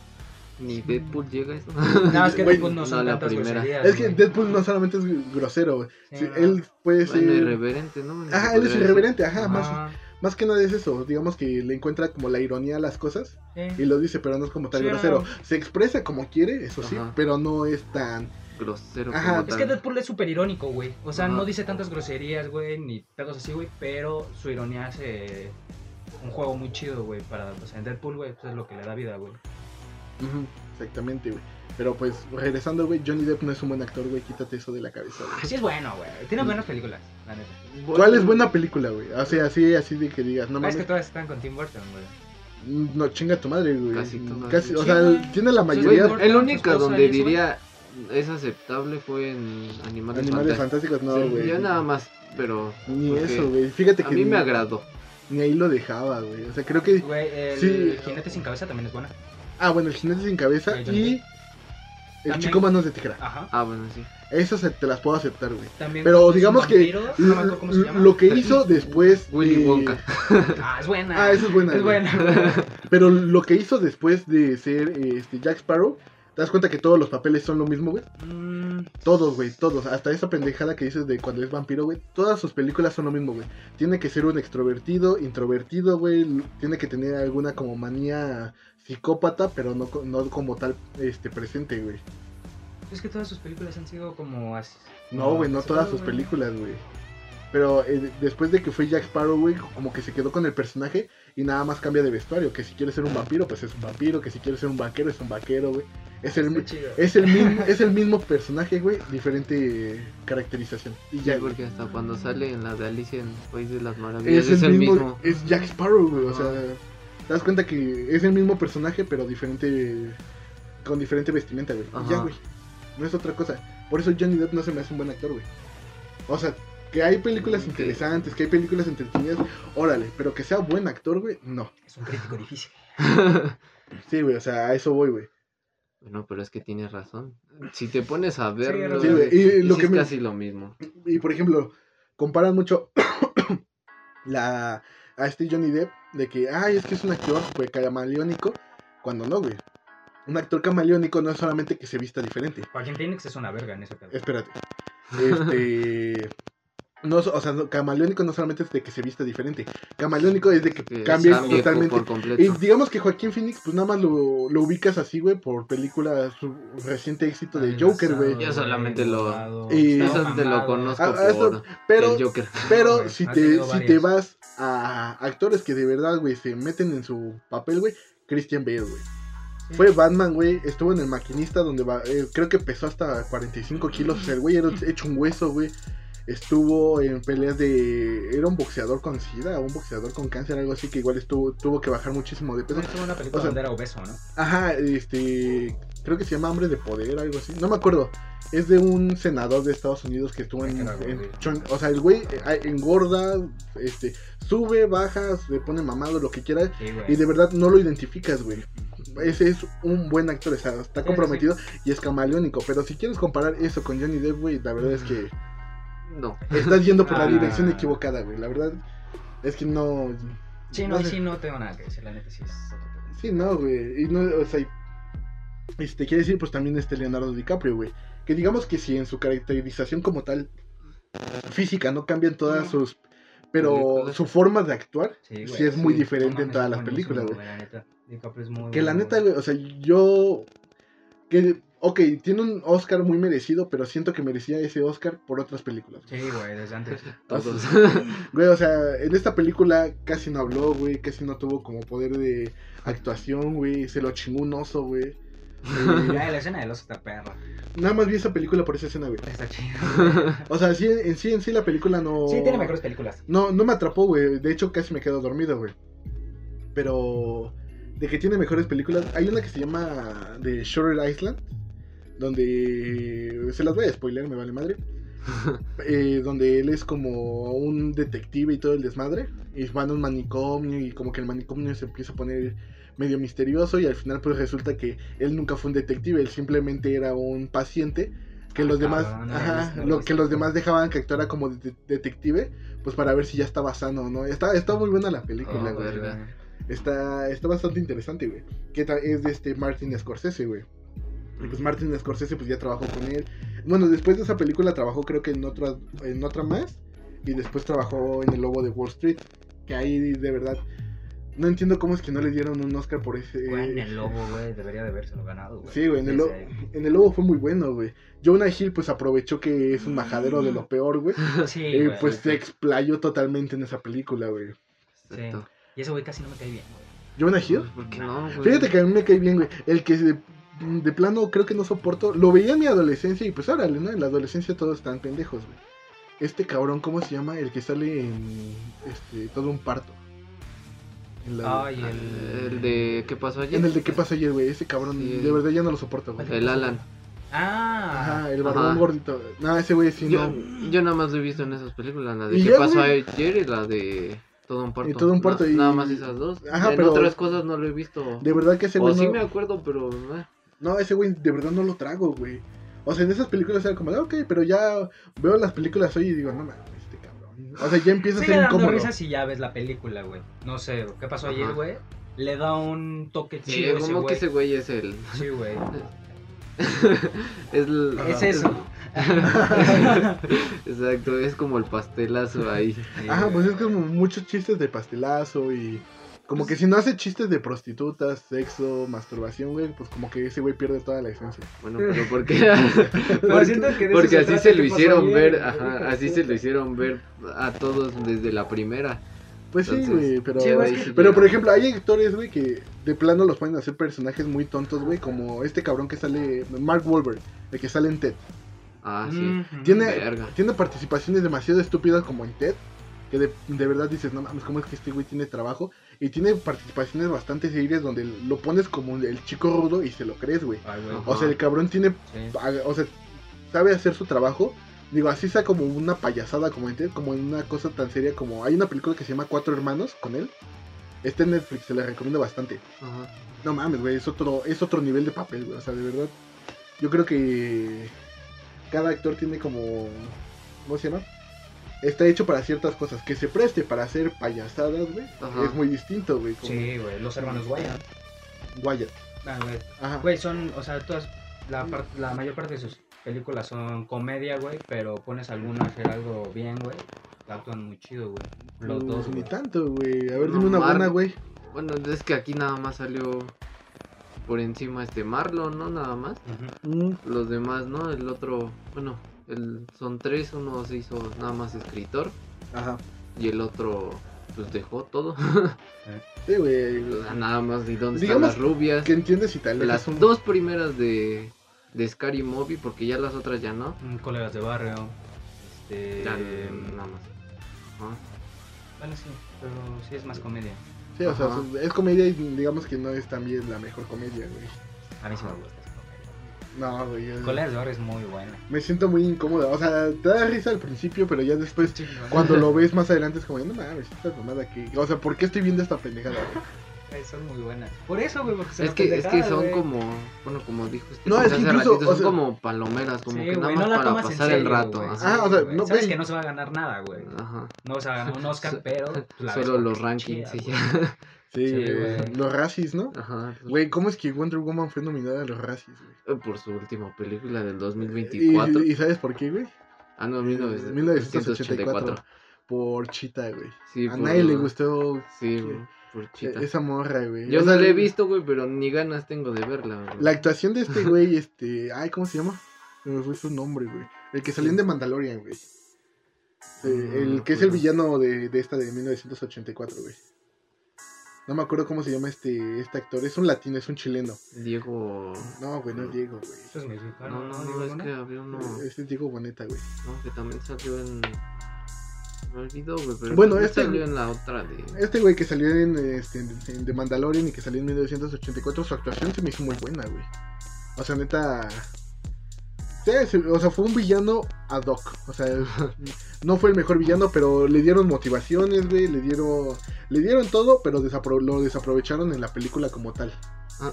Ni Deadpool llega a eso. No, es que Deadpool no son no, la primera. groserías, Es que. Deadpool no solamente es grosero, güey. Sí, Sí, no. él puede ser. Bueno, irreverente, ¿no? Ajá, él es irreverente, ajá, más, más que nada es eso, digamos que le encuentra como la ironía a las cosas sí. y lo dice, pero no es como tal Sí, grosero. no. Se expresa como quiere, eso sí, Ajá. pero no es tan... Grosero. Ajá. como Es tal. que Deadpool es súper irónico, güey. O sea, Ajá. no dice tantas groserías, güey, ni pedos así, güey. Pero su ironía hace un juego muy chido, güey. Para, o sea, en Deadpool, güey, pues es lo que le da vida, güey. Exactamente, güey. Pero pues, regresando, güey, Johnny Depp no es un buen actor, güey, quítate eso de la cabeza, güey. Así es bueno, güey. Tiene buenas películas, la neta. ¿Cuál es buena película, güey? O sea, así, así de que digas, no No, es que mames, todas están con Tim Burton, güey. no chinga tu madre, güey. Casi todas, Casi, o sea, tiene la mayoría el único esposa donde diría es aceptable fue en Animales, animales Fantásticos. no, Sí, güey. yo nada más, pero Ni eso, güey. Fíjate a que mí ni, me agradó. ni ahí lo dejaba, güey. O sea, creo que Güey, el Sí. Jinete sin cabeza también es buena. Ah, bueno, el jinete sin cabeza y el También- chico manos de tijera. Ajá. Ah, bueno, sí. Esas se- te las puedo aceptar, güey. También Pero digamos que no cómo se llama. Lo que hizo después. Willy de- Wonka. Ah, es buena. Ah, esa es buena. Es güey. buena. Pero lo que hizo después de ser este, Jack Sparrow, ¿te das cuenta que todos los papeles son lo mismo, güey? Mm, Todos, güey, todos. Hasta esa pendejada que dices de cuando es vampiro, güey. Todas sus películas son lo mismo, güey. Tiene que ser un extrovertido, introvertido, güey. Tiene que tener alguna como manía psicópata, pero no, no como tal este presente, güey. es que todas sus películas han sido como así. No, güey, no todas sus películas, güey. Pero eh, después de que fue Jack Sparrow, güey, como que se quedó con el personaje y nada más cambia de vestuario. Que si quiere ser un vampiro, pues es un vampiro. Que si quiere ser un vaquero, es un vaquero, güey. Es el, mi- es el mismo, es el mismo personaje, güey, diferente eh, caracterización. Y Sí, ya, güey. porque hasta cuando sale en la de Alicia en el País de las Maravillas Es es, el el mismo, mismo. es Jack Sparrow, güey. O sea, Te das cuenta que es el mismo personaje, pero diferente. Con diferente vestimenta, güey. Y Ajá. ya, güey. No es otra cosa. Por eso Johnny Depp no se me hace un buen actor, güey. O sea, que hay películas Ok. interesantes, que hay películas entretenidas, órale. Pero que sea buen actor, güey, no. Es un crítico difícil. Sí, güey, o sea, a eso voy, güey. Bueno, pero es que tienes razón. Si te pones a verlo, Sí, y lo que es me- casi lo mismo. Y por ejemplo, comparan mucho la a este Johnny Depp de que, ay, es que es un actor pues, camaleónico, cuando no, güey. Un actor camaleónico no es solamente que se vista diferente. Joaquín Phoenix es una verga en ese pedo. Espérate. Este. No, o sea, no, camaleónico no solamente es de que se vista diferente. Camaleónico es de que Que cambia cambie totalmente. Y digamos que Joaquín Phoenix, pues nada más lo, lo ubicas así, güey, por película, su reciente éxito de Joker, güey. Yo solamente lo- Y- Eso te lo conozco Ah, ah, eso- por Pero, el Joker. Pero si te, si varias. te vas a actores que de verdad, güey, se meten en su papel, güey, Christian Bale, güey. Fue Batman, güey, estuvo en el maquinista donde va, eh, creo que pesó hasta 45 kilos, o sea, el güey era hecho un hueso, güey. Estuvo en peleas de... Era un boxeador con sida, un boxeador con cáncer, algo así, que igual estuvo, tuvo que bajar muchísimo de peso. Estuvo una película O sea- donde era obeso, ¿no? Ajá, este. Creo que se llama Hambre de Poder, algo así. No me acuerdo. Es de un senador de Estados Unidos que estuvo en. Chon- o sea, el güey eh, engorda, este, sube, baja, se pone mamado, lo que quiera. Sí. Y de verdad no lo identificas, güey. Ese es un buen actor, o sea, está Sí, comprometido y es camaleónico. Pero si quieres comparar eso con Johnny Depp, güey, la verdad es que No. estás yendo por la Ah. dirección equivocada, güey. La verdad es que no. Sí, no, sé. sí, no tengo nada que decir, la neta sí es. Sí, no, güey. Y no, o sea, este quiere decir, pues también este Leonardo DiCaprio, güey. Que digamos que si en su caracterización como tal, física, no cambian todas sus. Pero su forma de actuar, Sí, es muy sí. diferente No en todas las películas, güey. La neta, DiCaprio es muy Que la neta, güey, o sea, yo. Que, ok, tiene un Oscar muy merecido, pero siento que merecía ese Oscar por otras películas. Sí, güey, desde antes. Todos. Güey, o sea, en esta película casi no habló, güey, casi no tuvo como poder de actuación, güey, se lo chingó un oso, güey. Eh, Ya, la escena del oso está perra. Nada más vi esa película por esa escena, güey. Está chido. O sea, sí, en sí, en sí la película no... Sí, tiene mejores películas. No, no me atrapó, güey. De hecho, casi me quedo dormido, güey. Pero... De que tiene mejores películas. Hay una que se llama The Shutter Island. Donde... Se las voy a spoiler, me vale madre. Eh, donde él es como un detective y todo el desmadre. Y van a un manicomio y como que el manicomio se empieza a poner medio misterioso y al final pues resulta que él nunca fue un detective, él simplemente era un paciente que Ah, los demás, no ajá, no lo que los demás dejaban que actuara como de- detective, pues para ver si ya estaba sano o no. Está, está muy buena la película, Oh, güey. Está, está bastante interesante, güey. Que es de este Martin Scorsese, güey. Y pues Martin Scorsese pues ya trabajó con él. Bueno, después de esa película trabajó creo que en otra, en otra más. Y después trabajó en El Lobo de Wall Street. Que ahí de verdad... No entiendo cómo es que no le dieron un Oscar por ese... Güey, en el lobo, güey, debería de habérselo ganado, güey. Sí, güey, en el, lobo, en el lobo fue muy bueno, güey. Jonah Hill pues aprovechó que es un majadero de lo peor, güey. Sí, Y güey. pues se explayó totalmente en esa película, güey. Exacto. Y ese güey casi no me cae bien, güey. Jonah Hill. ¿Por qué no, güey? Fíjate que a mí me cae bien, güey. El que de, plano creo que no soporto. Lo veía en mi adolescencia y pues órale, ¿no? En la adolescencia todos están pendejos, güey. Este cabrón, ¿cómo se llama? El que sale en este todo un parto. En, la- Ay, el... El de ¿Qué pasó ayer? en el de qué pasó ayer, güey. Ese cabrón, Sí. de verdad ya no lo soporto, güey. El Alan. Ah, Ajá, el barbón Ajá. gordito. No, ese güey sí, Yo, no. yo nada más lo he visto en esas películas, la de ¿Qué ya, pasó güey. ayer? y la de Todo un parto. Y Todo un parto y- Nada más esas dos. Ajá, en pero- otras cosas no lo he visto. De verdad que ese o güey sí no... me acuerdo, pero... eh. No, ese güey de verdad no lo trago, güey. O sea, en esas películas era como, ok, pero ya veo las películas hoy y digo, no mames, este cabrón. O sea, ya empieza a Sigue ser dando incómodo. risa si ya ves la película, güey. No sé, ¿qué pasó Ajá. ayer, güey? Le da un toque Sí, chido ese como que güey. ese güey es el... Sí, güey. es, el- Es eso. Exacto, es como el pastelazo ahí. Sí, Ajá, pues es como muchos chistes de pastelazo y como que si no hace chistes de prostitutas, sexo, masturbación, güey, pues como que ese güey pierde toda la esencia. Bueno, pero ¿por qué? Porque así se ¿Qué lo hicieron ver, ajá, así se lo hicieron ver a todos desde la primera. Pues sí, güey, pero... Sí, güey, Pero por ejemplo, hay actores, güey, que de plano los pueden hacer personajes muy tontos, güey, como este cabrón que sale, Mark Wahlberg, el que sale en Ted. Ah, sí. Tiene, Verga. tiene participaciones demasiado estúpidas como en Ted, que de, de verdad dices, no mames, ¿cómo es que este güey tiene trabajo? Y tiene participaciones bastante serias donde lo pones como el chico rudo y se lo crees, güey. O sea, el cabrón tiene, Sí. o sea, sabe hacer su trabajo. Digo, así sea como una payasada, como en, como en una cosa tan seria como... Hay una película que se llama Cuatro Hermanos con él. Está en Netflix, se la recomiendo bastante. Ajá. No mames, güey, es otro, es otro nivel de papel, güey. O sea, de verdad. Yo creo que cada actor tiene como. ¿Cómo se llama? Está hecho para ciertas cosas. Que se preste para hacer payasadas, güey. Es muy distinto, güey. Como Sí, güey. Los hermanos Wyatt. Wyatt. Ah, güey. Ajá. Güey, son, o sea, todas, la, la mayor parte de sus películas son comedia, güey, pero pones a alguno a hacer algo bien, güey. Actúan muy chido, güey. Los Pues, dos, Ni tanto, güey. A ver, No, dime una Mar- buena, güey. Bueno, es que aquí nada más salió por encima este Marlon, ¿no? Nada más. Mm, Los demás, ¿no? El otro, bueno, el, son tres, uno se hizo nada más escritor Ajá. y el otro pues dejó todo. Sí, güey. nada más, ¿y dónde Digamos están las rubias? Que entiendes y tal. Las dos primeras de, de Scary Movie, porque ya las otras ya no. Mm, Colegas de barrio. Este. Ya nada más. Bueno, sí, pero sí es más comedia. Sí, o sea, es comedia y digamos que no es también la mejor comedia, güey. A mí sí me gusta. No, güey. yo- Colegas de barrio es muy buena. Me siento muy incómoda. O sea, te da risa al principio, pero ya después Sí. Cuando lo ves más adelante es como, no mames, esta mamada que... O sea, ¿por qué estoy viendo esta pendejada? güey? Son muy buenas. Por eso, güey, porque son Es que, es que son güey. como, bueno, como dijo este No, es que incluso, ratito, o son sea- como palomeras, como Sí, que nada güey, más no la para pasar el serio, rato. güey. ajá. Sí, Ah, o sea, no, Sabes que no se va a ganar nada, güey. Ajá. No vas a ganar un Oscar, pero Solo los rankings güey. ya. Sí, güey. Los Razzies, ¿no? Ajá. Güey, ¿cómo es que Wonder Woman fue nominada a los Razzies, güey? Por su última película del ¿Y, 2024. y sabes por qué, güey? Ah, no, 1984. 1984. Por Chita, güey. Sí, a por- nadie le gustó Sí, güey, por chita. esa morra, güey. Yo no la he visto, güey, pero ni ganas tengo de verla. güey. La actuación de este güey, este... Ay, ¿cómo se llama? Se me fue su nombre, güey. El que salió en The Mandalorian, güey. Eh, No el que es el villano de, de esta de 1984, güey. No me acuerdo cómo se llama este, este actor. Es un latino, es un chileno. Diego. No, güey, no es Diego, güey. Eso es mexicano, No, no, Digo, no, es ¿no? que había uno. Este es Diego Boneta, güey. No, que también salió en. Me olvidó, güey, pero Bueno, este- salió en la otra de. Este güey que salió en, este, en, en The Mandalorian y que salió en 1984, su actuación se me hizo muy buena, güey. O sea, neta... Sí, o sea, fue un villano ad hoc. O sea, no fue el mejor villano, pero le dieron motivaciones, güey. Le dieron, le dieron todo, pero desapro- lo desaprovecharon en la película como tal. Ah.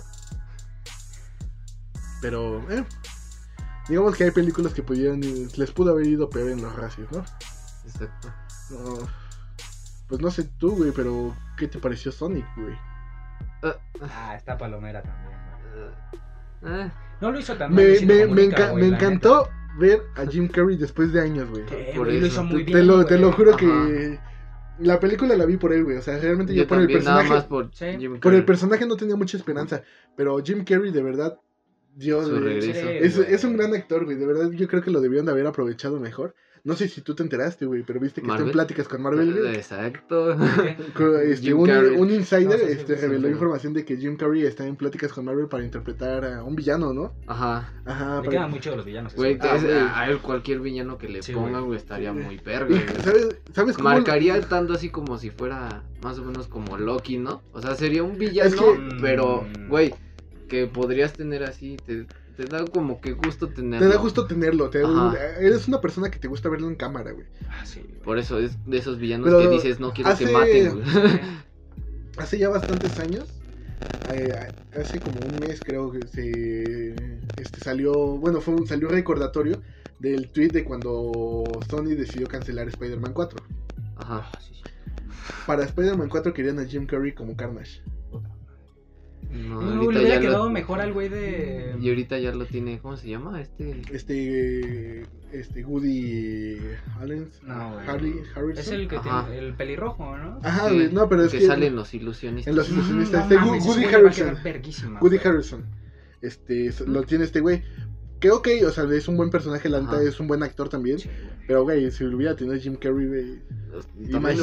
Pero, eh, digamos que hay películas que pudieron, les pudo haber ido peor en los racios, ¿no? Exacto. No, pues no sé tú, güey, pero ¿qué te pareció Sonic, güey? Ah, Ah, está Palomera también. güey. Ah, No lo hizo tan. Me, me, enca- encantó ver a Jim Carrey después de años, güey. Te, lo, te lo juro Ajá. que la película la vi por él, güey. O sea, realmente yo, yo por el nada personaje, más por Sí. Jim por el personaje no tenía mucha esperanza, pero Jim Carrey de verdad dio Su de- regreso. Sí, es, un gran actor, güey. De verdad yo creo que lo debieron de haber aprovechado mejor. No sé si tú te enteraste, güey, pero viste que está en Marvel. pláticas con Marvel, güey. Exacto. Co- Este, Jim un, Carrey. un insider No, sí, sí, este, sí, reveló sí. información de que Jim Carrey está en pláticas con Marvel para interpretar a un villano, ¿no? Ajá. Ajá, Le para- quedan mucho de los villanos. Güey, eso. Ah, es- güey. a él cualquier villano que le Sí, pongan, güey. estaría Sí. muy Y, güey. ¿Sabes, ¿Sabes cómo? Marcaría tanto así como si fuera más o menos como Loki, ¿no? O sea, sería un villano, Es que- pero, Mm. güey, que podrías tener así, te, te da como que gusto tenerlo. Te da gusto tenerlo. te- Ajá. eres una persona que te gusta verlo en cámara, güey. Ah, sí. Por eso es de esos villanos Pero que dices, no quiero hace- que maten, güey. Hace ya bastantes años, eh, hace como un mes creo que se este, salió, bueno, fue un, salió un recordatorio del tweet de cuando Sony decidió cancelar Spider-Man 4. Ajá. Ah, sí, sí. Para Spider-Man 4 querían a Jim Carrey como Carnage. No, No, le hubiera quedado lo, mejor al güey de. Y ahorita ya lo tiene, ¿cómo se llama? Este... Este, este Woody Allen, No. Harley, Harrison. Es el que Ajá. tiene el pelirrojo, ¿no? Ajá, Sí, güey, no, pero es que que salen los ilusionistas. en los ilusionistas, No este mames, Woody verguísima, Woody güey. Harrison. Este, lo tiene este güey. Que ok, o sea, es un buen personaje, la neta, Ajá. es un buen actor también. Sí, güey. Pero, güey, si lo hubiera tenido Jim Carrey, güey.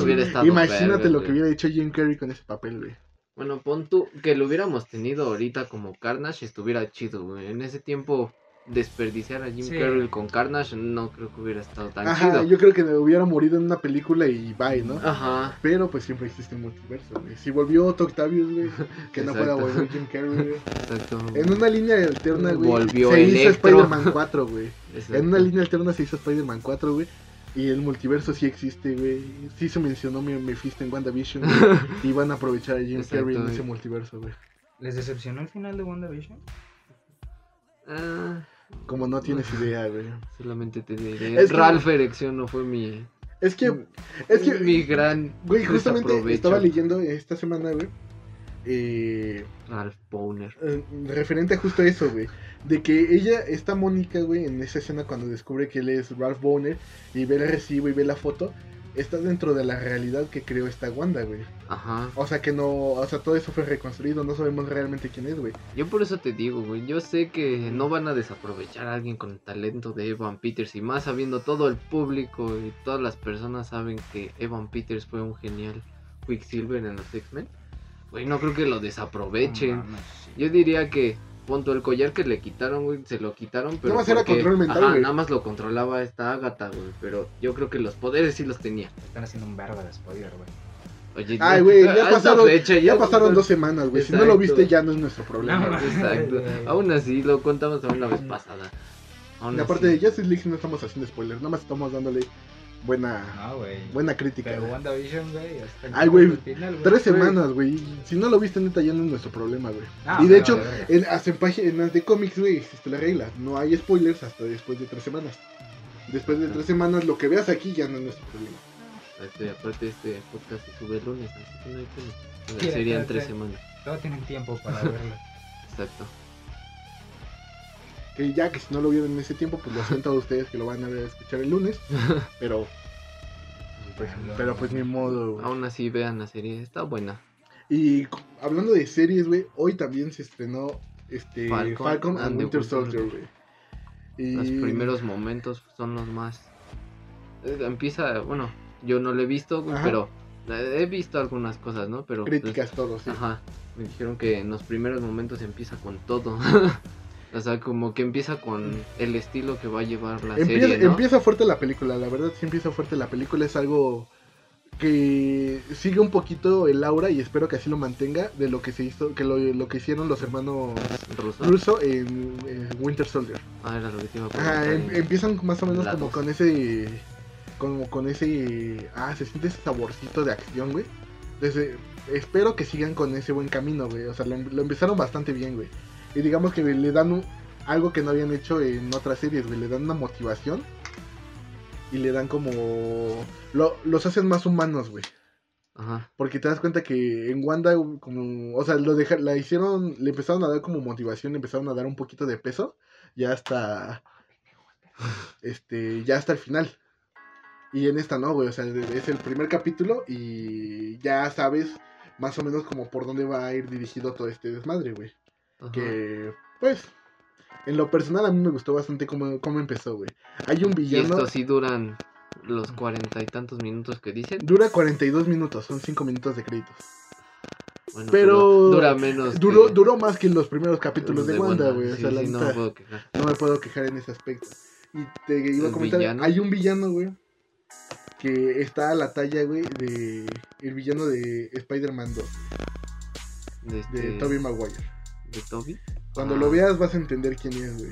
Hubiera estado imagínate lo que hubiera hecho Jim Carrey con ese papel, güey. Bueno, pon tú que lo hubiéramos tenido ahorita como Carnage, estuviera chido, güey. En ese tiempo desperdiciar a Jim Sí. Carrey con Carnage, no creo que hubiera estado tan Ajá, chido. yo creo que hubiera morido en una película y bye, ¿no? Ajá. Pero pues siempre existe un multiverso, güey. Si volvió Otto Octavius, güey, que no pueda volver Jim Carrey, güey. Exacto. En una línea alterna, güey, Volvió se hizo Electro. Spider-Man 4, güey. Exacto. En una línea alterna se hizo Spider-Man 4, güey. Y el multiverso sí existe, güey. Sí se mencionó mi Mephisto en WandaVision, güey. Y van a aprovechar a Jim Exacto, Carrey en güey. ese multiverso, güey. ¿Les decepcionó el final de WandaVision? Ah, Como no tienes idea, güey. solamente te diré. Es que- Ralph Erección no fue mi, Es que, es que, mi gran güey, justamente estaba leyendo esta semana, güey. Eh, Ralph Boner. eh, referente a justo eso, güey. De que ella, esta Mónica, güey, en esa escena cuando descubre que él es Ralph Boner y ve el recibo y ve la foto, está dentro de la realidad que creó esta Wanda, güey. Ajá. O sea que no, o sea, todo eso fue reconstruido, no sabemos realmente quién es, güey. Yo por eso te digo, güey. Yo sé que no van a desaprovechar a alguien con el talento de Evan Peters. Y más sabiendo todo el público y todas las personas saben que Evan Peters fue un genial Quicksilver en los X-Men. Güey, no creo que lo desaprovechen. No mames, sí. Yo diría que, punto, el collar que le quitaron, güey, se lo quitaron, pero. Nada más era control mental, ajá, güey. nada más lo controlaba esta Agatha, güey. Pero yo creo que los poderes sí los tenía. Están haciendo un verga de spoiler, güey. Oye, Ay, güey, ya esta pasaron, fecha, ya pasaron dos semanas, güey. Si no lo viste ya no es nuestro problema. No, güey. Exacto. Aún así, lo contamos aún la vez pasada. Aún Y aparte así. de Justice League no estamos haciendo spoilers, nada más estamos dándole buena, No, buena crítica. Pero. WandaVision, güey. Ay, güey. Tres semanas, güey. Si no lo viste, neta, ya no es nuestro problema, güey. Ah, y de hecho, en, hasta en páginas de cómics, güey, existe la regla. No hay spoilers hasta después de tres semanas. Después de tres semanas, lo que veas aquí ya no es nuestro problema. Y aparte este podcast se sube el lunes, así que no hay Sí, Serían tres semanas. Todos tienen tiempo para verlo. Exacto. Que ya que si no lo vieron en ese tiempo, pues lo siento a ustedes que lo van a ver a escuchar el lunes. Pero, pues, pero pues ni modo. Aún así, vean la serie, está buena. Y hablando de series, güey, hoy también se estrenó este Falcon Falcon, and and the Winter Winter Soldier, güey. Y Los primeros momentos son los más. eh, Empieza, bueno, yo no lo he visto, Ajá. pero eh, he visto algunas cosas, ¿no? Pero pues, críticas todos, sí. Ajá, me dijeron que en los primeros momentos empieza con todo. o sea, como que empieza con el estilo que va a llevar la Empieza, serie, ¿no? empieza fuerte la película, la verdad sí empieza fuerte la película, es algo que sigue un poquito el aura y espero que así lo mantenga de lo que se hizo, que lo, lo que hicieron los hermanos ¿Ruso? En, en Winter Soldier. Ah, era lo que te iba a Ajá, em- empiezan más o menos como con ese. Como con ese. Ah, se siente ese saborcito de acción, güey. Desde, espero que sigan con ese buen camino, güey. O sea, lo, lo empezaron bastante bien, güey. Y digamos que le dan un- algo que no habían hecho en otras series, güey. Le dan una motivación. Y le dan como. lo- los hacen más humanos, güey. Ajá, Porque te das cuenta que en Wanda, como. O sea, lo deja, la hicieron. Le empezaron a dar como motivación. Le empezaron a dar un poquito de peso. Ya hasta. Este. Ya hasta el final. Y en esta no, güey. O sea, es el primer capítulo. Y ya sabes más o menos como por dónde va a ir dirigido todo este desmadre, güey. Ajá. Que. Pues. En lo personal a mí me gustó bastante cómo, cómo empezó, güey. Hay un Y villano. estos sí duran los cuarenta y tantos minutos que dicen. Dura 42 minutos. Son 5 minutos de créditos. Bueno, Pero dura menos. Duró, que duró más que los primeros capítulos los de, Wanda, güey. o Sí, sea, la sí, no me puedo quejar. no me puedo quejar en ese aspecto. Y te iba a ¿El comentar, villano? hay un villano, güey, que está a la talla, güey, de el villano de Spider-Man 2, De, de este, Tobey Maguire. De Toby. Cuando Ah, lo veas vas a entender quién es, güey.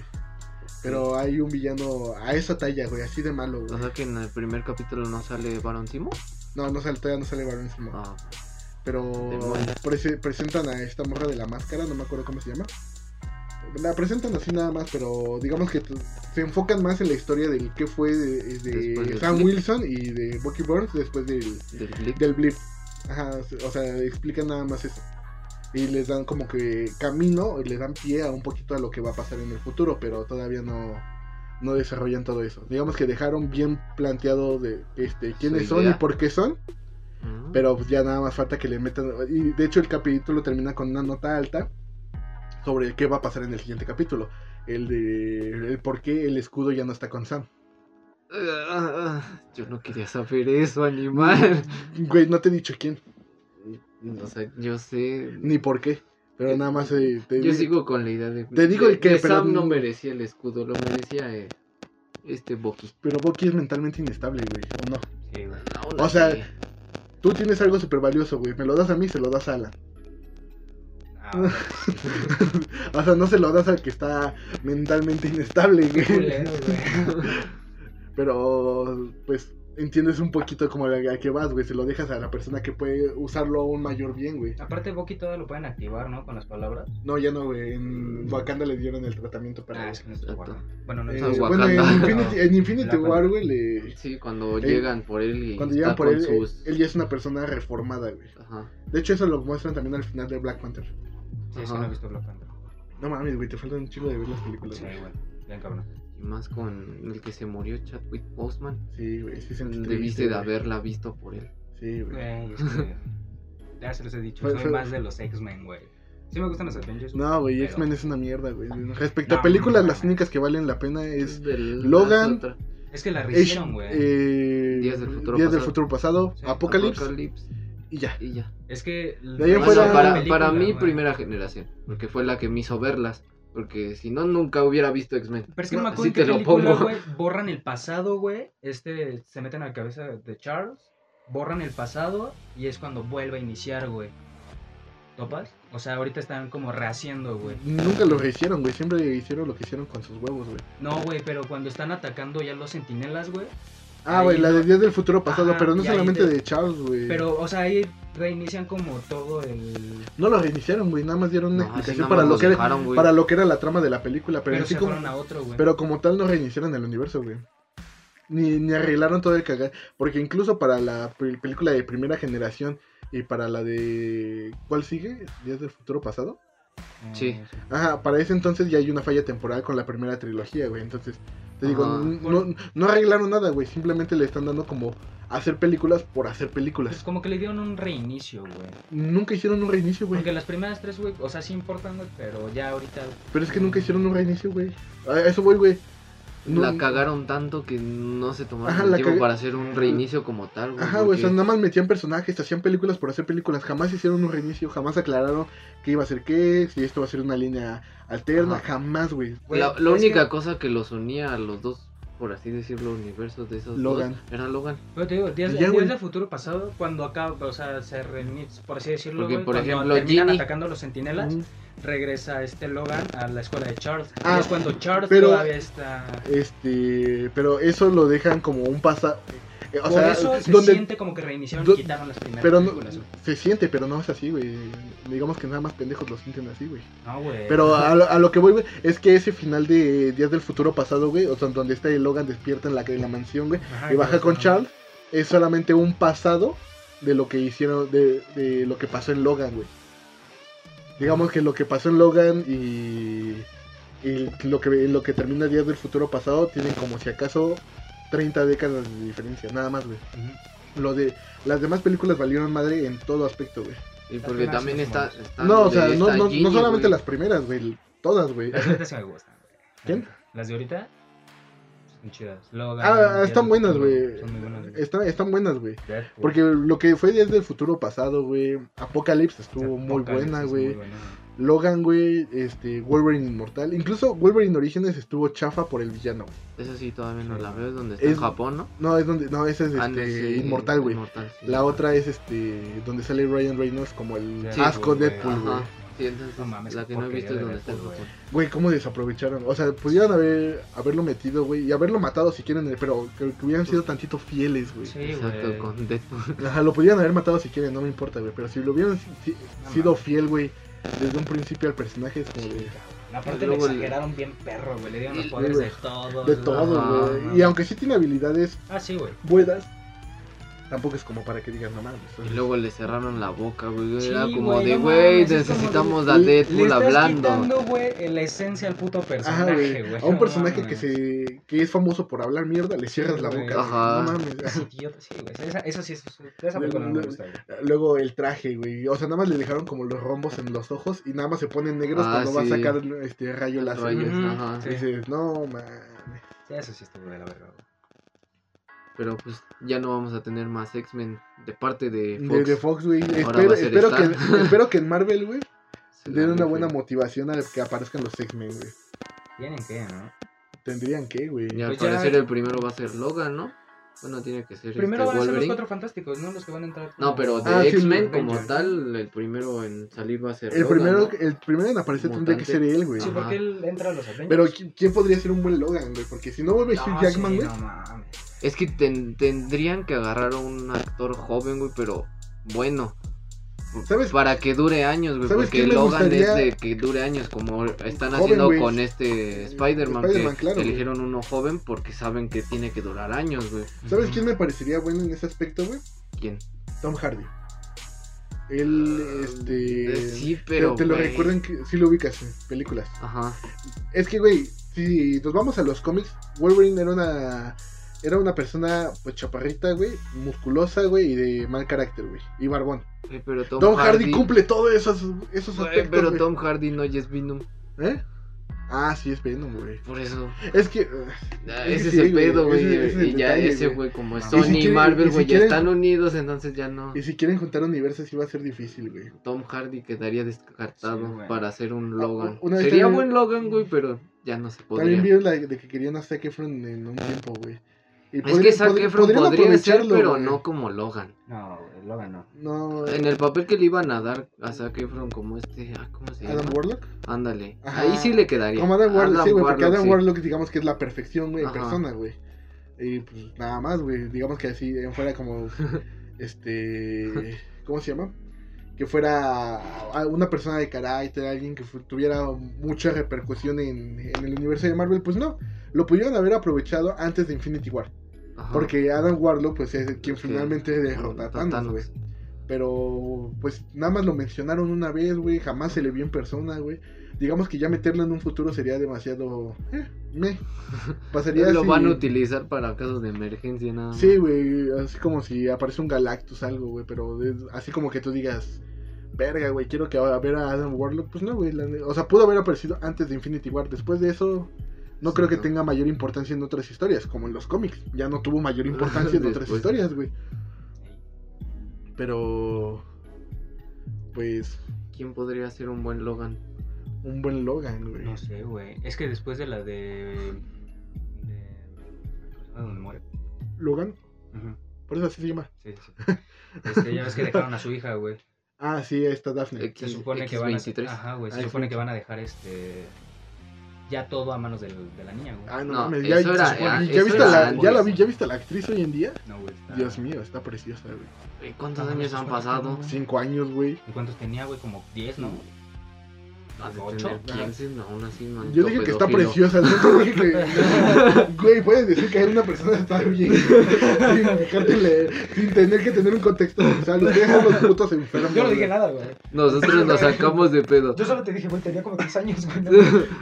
Pero hay un villano a esa talla, güey, así de malo, O güey. sea que en el primer capítulo no sale Baron Simo. No, no sale, todavía no sale Baron Simo. Ah, Pero prese- presentan a esta morra de la máscara, no me acuerdo cómo se llama. La presentan así nada más, pero digamos que se enfocan más en la historia del que fue de, Sam. Wilson y de Bucky Burns después del, del Blip. del blip. Ajá, o sea, explican nada más eso. Y les dan como que camino, les dan pie a un poquito a lo que va a pasar en el futuro, pero todavía no, no desarrollan todo eso. Digamos que dejaron bien planteado de este quiénes son y por qué son. Ah, Pero pues ya nada más falta que le metan. Y de hecho, el capítulo termina con una nota alta sobre qué va a pasar en el siguiente capítulo. El de. El por qué el escudo ya no está con Sam. ah, ah, yo no quería saber eso, animal. Güey, no te he dicho quién, O sea, yo sé. ni por qué. Pero nada más eh, te, Yo sigo con la idea de. Te digo el que, pero Sam no merecía el escudo, lo merecía eh, este Bucky. Pero Bucky es mentalmente inestable, güey, ¿o no? Sí, güey. Aún O sea, Tú tienes algo súper valioso, güey. Me lo das a mí, se lo das a Alan. Ah, o sea, no se lo das al que está mentalmente inestable, qué güey. culero, güey. Pero, pues, entiendes un poquito como a a qué vas, güey. Se lo dejas a la persona que puede usarlo a un mayor bien, güey. Aparte, Bucky todo lo pueden activar, ¿no? Con las palabras. No, ya no, güey. En Wakanda le dieron el tratamiento para Ah, es eso. que no está Exacto. guardado. Bueno, no Eh, está es bueno, en. Infinity, en Infinity Black War, güey, le... Sí, cuando Eh, llegan por él y cuando llegan por él, eh, sus... él ya es una persona reformada, güey. Ajá. De hecho, eso lo muestran también al final de Black Panther. Sí, sí, Ajá. no he visto Black Panther. No mames, güey, te falta un chico de ver las películas, Sí, güey. güey. Bien cabrón. Y más con el que se murió Chadwick Boseman. Sí, güey, sí triste, Debiste de güey. haberla visto por él. Sí, güey. Güey, es que. Ya se los he dicho. Soy más de los X-Men, güey. Sí me gustan los Avengers. No, güey, pero- X-Men es una mierda, güey. Respecto No, a películas, no las únicas que valen la pena es del- Logan. Es que la rehicieron, güey. eh, Días del futuro Días del futuro pasado, Sí, Apocalypse Apocalypse y ya. y ya. Es que. ahí Bueno, fuera- para, película, para mí, primera generación. Porque fue la que me hizo verlas. Porque si no, nunca hubiera visto X-Men. Pero es que no, No, me acuerdo te lo película, pongo. güey. Borran el pasado, güey. Este se meten a la cabeza de Charles. Borran el pasado y es cuando vuelve a iniciar, güey. ¿Topas? O sea, ahorita están como rehaciendo, güey. Nunca lo rehicieron, güey. Siempre hicieron lo que hicieron con sus huevos, güey. No, güey, pero cuando están atacando ya los sentinelas, güey. Ah, güey, la de Días del futuro pasado, Ajá, pero no solamente te- de Charles, güey. Pero, o sea, ahí reinician como todo el. No lo reiniciaron, güey. Nada más dieron una No, explicación para lo, que era, dejaron, para lo que era la trama de la película. Pero, Pero, así se como, fueron a otro, güey. pero como tal no reiniciaron el universo, güey. Ni, ni arreglaron todo el cagar. Porque incluso para la pel- película de primera generación y para la de... ¿Cuál sigue? ¿Días del futuro pasado? Sí. Ajá, para ese entonces ya hay una falla temporal con la primera trilogía, güey. Entonces, te digo, no, no arreglaron nada, güey. Simplemente le están dando como hacer películas por hacer Pues películas. como que le dieron un reinicio, güey. Nunca hicieron un reinicio, güey. Porque las primeras tres, güey, o sea, sí importan, güey, pero ya ahorita. Pero es que nunca hicieron un reinicio, güey. A eso voy, güey. No- La cagaron tanto que no se tomaron Ajá, el tiempo para hacer un reinicio como tal, güey. Ajá, güey, o sea, nada más metían personajes, hacían películas por hacer películas, jamás hicieron un reinicio, jamás aclararon qué iba a ser qué, si esto va a ser una línea alterna, Ajá. jamás, güey. La, única que- cosa que los unía a los dos, por así decirlo, universos de esos Logan. dos, era Logan. Pero te digo, días, Y ya, días del futuro pasado, cuando acá, o sea, se reinicia, por así decirlo, Porque, por cuando ejemplo, terminan Ginny- atacando a los sentinelas, regresa este Logan a la escuela de Charles. Ah, y es cuando Charles pero- todavía está. Este, pero eso lo dejan como un pasado. O por sea, eso se donde siente como que reiniciaron y quitaron las primeras pero no, películas. güey. se siente, pero no es así, güey. Digamos que nada más pendejos lo sienten así, güey. No, güey. Pero a lo, a lo que voy, güey, es que ese final de Días del Futuro Pasado, güey, o sea, donde está el Logan despierta en la, en la mansión, güey, Ajá, y baja con Charles, es solamente un pasado de lo que hicieron, de, de lo que pasó en Logan, güey. Digamos que lo que pasó en Logan y, y lo que lo que termina Días del Futuro Pasado tienen como si acaso 30 décadas de diferencia, nada más, güey. Ujú. Lo de las demás películas valieron madre en todo aspecto, güey. Y porque también está, No, o sea, no, no, no solamente güey. las primeras, güey, todas, güey. Las de ahorita sí me gustan, güey. ¿Quién? Las de ahorita son chidas. Logan, Ah, están buenas, güey. Son muy buenas. güey. Están, están buenas, güey. Porque lo que fue Días del Futuro Pasado, güey. Apocalypse estuvo muy Apocalypse buena, es güey. muy buena, güey. Logan, güey. Este, Wolverine Inmortal. Incluso Wolverine Orígenes estuvo chafa por el villano, güey. Esa sí todavía no Sí. la veo, es donde está Es- en Japón, ¿no? No, es donde. No, ese es este, sí, Inmortal, güey. Inmortal, sí. La otra es este. Donde sale Ryan Reynolds como el Sí, asco Deadpool, güey. Sí, entonces No mames, la que no he visto es de donde está Japón. Güey, cómo desaprovecharon. O sea, pudieran haber haberlo metido, güey. Y haberlo matado si quieren, pero que, que hubieran sido tantito fieles, güey. Sí, Exacto, con Deadpool. Ajá, lo podían haber matado si quieren, no me importa, güey. Pero si lo hubieran si- si- No sido mames. fiel, güey, desde un principio al personaje es como de. Aparte Luego le exageraron bien perro, güey. Le dieron los poderes de todo. De todo, güey. no. Y aunque sí tiene habilidades Ah, sí, güey. buenas, tampoco es como para que digas, no mames. Y luego le cerraron la boca, güey. Sí, Era como güey, de, no güey, mames, necesitamos de- a Deadpool estás hablando. quitando, güey, la esencia al puto Ajá, personaje, güey. güey. A un personaje que se que es famoso por hablar mierda, le cierras la boca. Ajá. No mames. Es idiota, sí, güey. Esa, esa sí es. Esa película no me gusta, güey. Luego el traje, güey. O sea, nada más le dejaron como los rombos en los ojos y nada más se ponen negros Ah, cuando va a sí. sacar este rayo láser. Rayos, ajá. Y dices, no mames. Sí, eso sí estuvo de la verga, güey. Pero pues ya no vamos a tener más X-Men de parte de De, Fox. de Fox, güey. Espero, que, espero que en Marvel, güey, Den una buena motivación a que aparezcan los X-Men, güey. Tienen que, ¿no? Tendrían que, güey. Y al Pues ya- parecer el primero va a ser Logan, ¿no? Bueno, tiene que ser Primero este, van a ser los cuatro fantásticos, ¿no? Los que van a entrar. No, pero de Ah, sí, X-Men como Avengers. tal, el primero en salir va a ser El Logan, primero, ¿no? el primero en aparecer tendría que ser él, güey. Sí, Ajá. porque él entra a los Avengers. Pero ¿qui- ¿quién podría ser un buen Logan, güey? Porque si no vuelve Hugh No, Jackman, sí, güey. no mames. Es que ten- tendrían que agarrar a un actor joven, güey, pero bueno. ¿Sabes? Para que dure años, güey. ¿Sabes Porque Logan gustaría? es de que dure años, como están Joven, haciendo con este Spider-Man. Spider-Man, que claro, eligieron uno joven porque saben que tiene que durar años, güey. ¿Sabes quién me parecería bueno en ese aspecto, güey? ¿Quién? Tom Hardy. Él, este. Eh, sí, te- pero. Te, lo güey. recuerdan que sí lo ubicas en películas. Ajá. Es que, güey, si nos vamos a los cómics, Wolverine era una. Era una persona, pues, chaparrita, güey, musculosa, güey, y de mal carácter, güey, y barbón. Eh, pero Tom, Tom, Hardy, cumple todos esos, esos Güey, aspectos, pero güey. Tom Hardy no ya es Venom. ¿Eh? Ah, sí, es Venom, güey. Por eso. Es que... uh, Ah, Es Ese es el pedo, güey, ese- es y ya detalle, ese, güey. como es Y Sony si y quieren- Marvel, y si güey, ya están unidos, entonces ya no. y si quieren juntar universos, sí va a ser difícil, güey. Tom Hardy quedaría descartado Sí, para hacer un Logan. una vez Sería también- buen Logan, güey, pero ya no se También podría. vieron la de que querían a Zac Efron en un tiempo, güey. Y Es podría- que Zac Efron podría ser, pero güey. no como Logan. No, Logan no. No, En el papel que le iban a dar a Zac Efron como este, ah, ¿cómo se llama? Adam Warlock. Ándale. Ajá. Ahí sí le quedaría. Como Adam Warlock, sí, güey, porque Adam sí. Warlock, digamos que es la perfección, güey, en persona, güey. Y pues nada más, güey. Digamos que así fuera como. este. ¿Cómo se llama? Que fuera una persona de carácter, alguien que tuviera mucha repercusión en, en el universo de Marvel. Pues no, lo pudieron haber aprovechado antes de Infinity War. Ajá. Porque Adam Warlock, pues es quien finalmente derrota a Thanos, güey. Pero, pues nada más lo mencionaron una vez, güey. Jamás se le vio en persona, güey. Digamos que ya meterlo en un futuro sería demasiado. Eh, me. Pasaría Lo así- van a utilizar para casos de emergencia nada más. Sí, güey. Así como si aparece un Galactus, algo, güey. Pero es- así como que tú digas. Verga, güey, quiero que a ver a Adam Warlock. Pues no, güey. O sea, pudo haber aparecido antes de Infinity War. Después de eso, no Sí, creo que no. tenga mayor importancia en otras historias, como en los cómics. Ya no tuvo mayor importancia en otras historias, güey. Pero. Pues. ¿Quién podría ser un buen Logan? Un buen Logan, güey. No sé, güey. Es que después de la de. de ¿a dónde muere? Logan, Ujú, por eso así se llama. Sí, sí. Este, ya ves que dejaron a su hija, güey. Ah, sí, ahí está Daphne. X- Se supone que van a. X23. Ajá, güey. Se Ah, supone que van a dejar este ya todo a manos de la niña, güey. Ah, no, no mames, ya, eso eh, viste la, ya la vi, ya viste a la actriz hoy en día. No, güey. Dios mío, está preciosa, güey. ¿Cuántos años han pasado? Cinco años, güey. ¿Y cuántos tenía, güey? Como diez, ¿no? Mm. Yo dije que está preciosa, no dije. Güey, puedes decir que una persona está bien. sin, fijártele, sin tener que tener un contexto. O sea, los dejan los putos enfermos. Yo no dije nada, güey. Nosotros nos sacamos de pedo. Yo solo te dije, güey, tenía como 10 años, güey.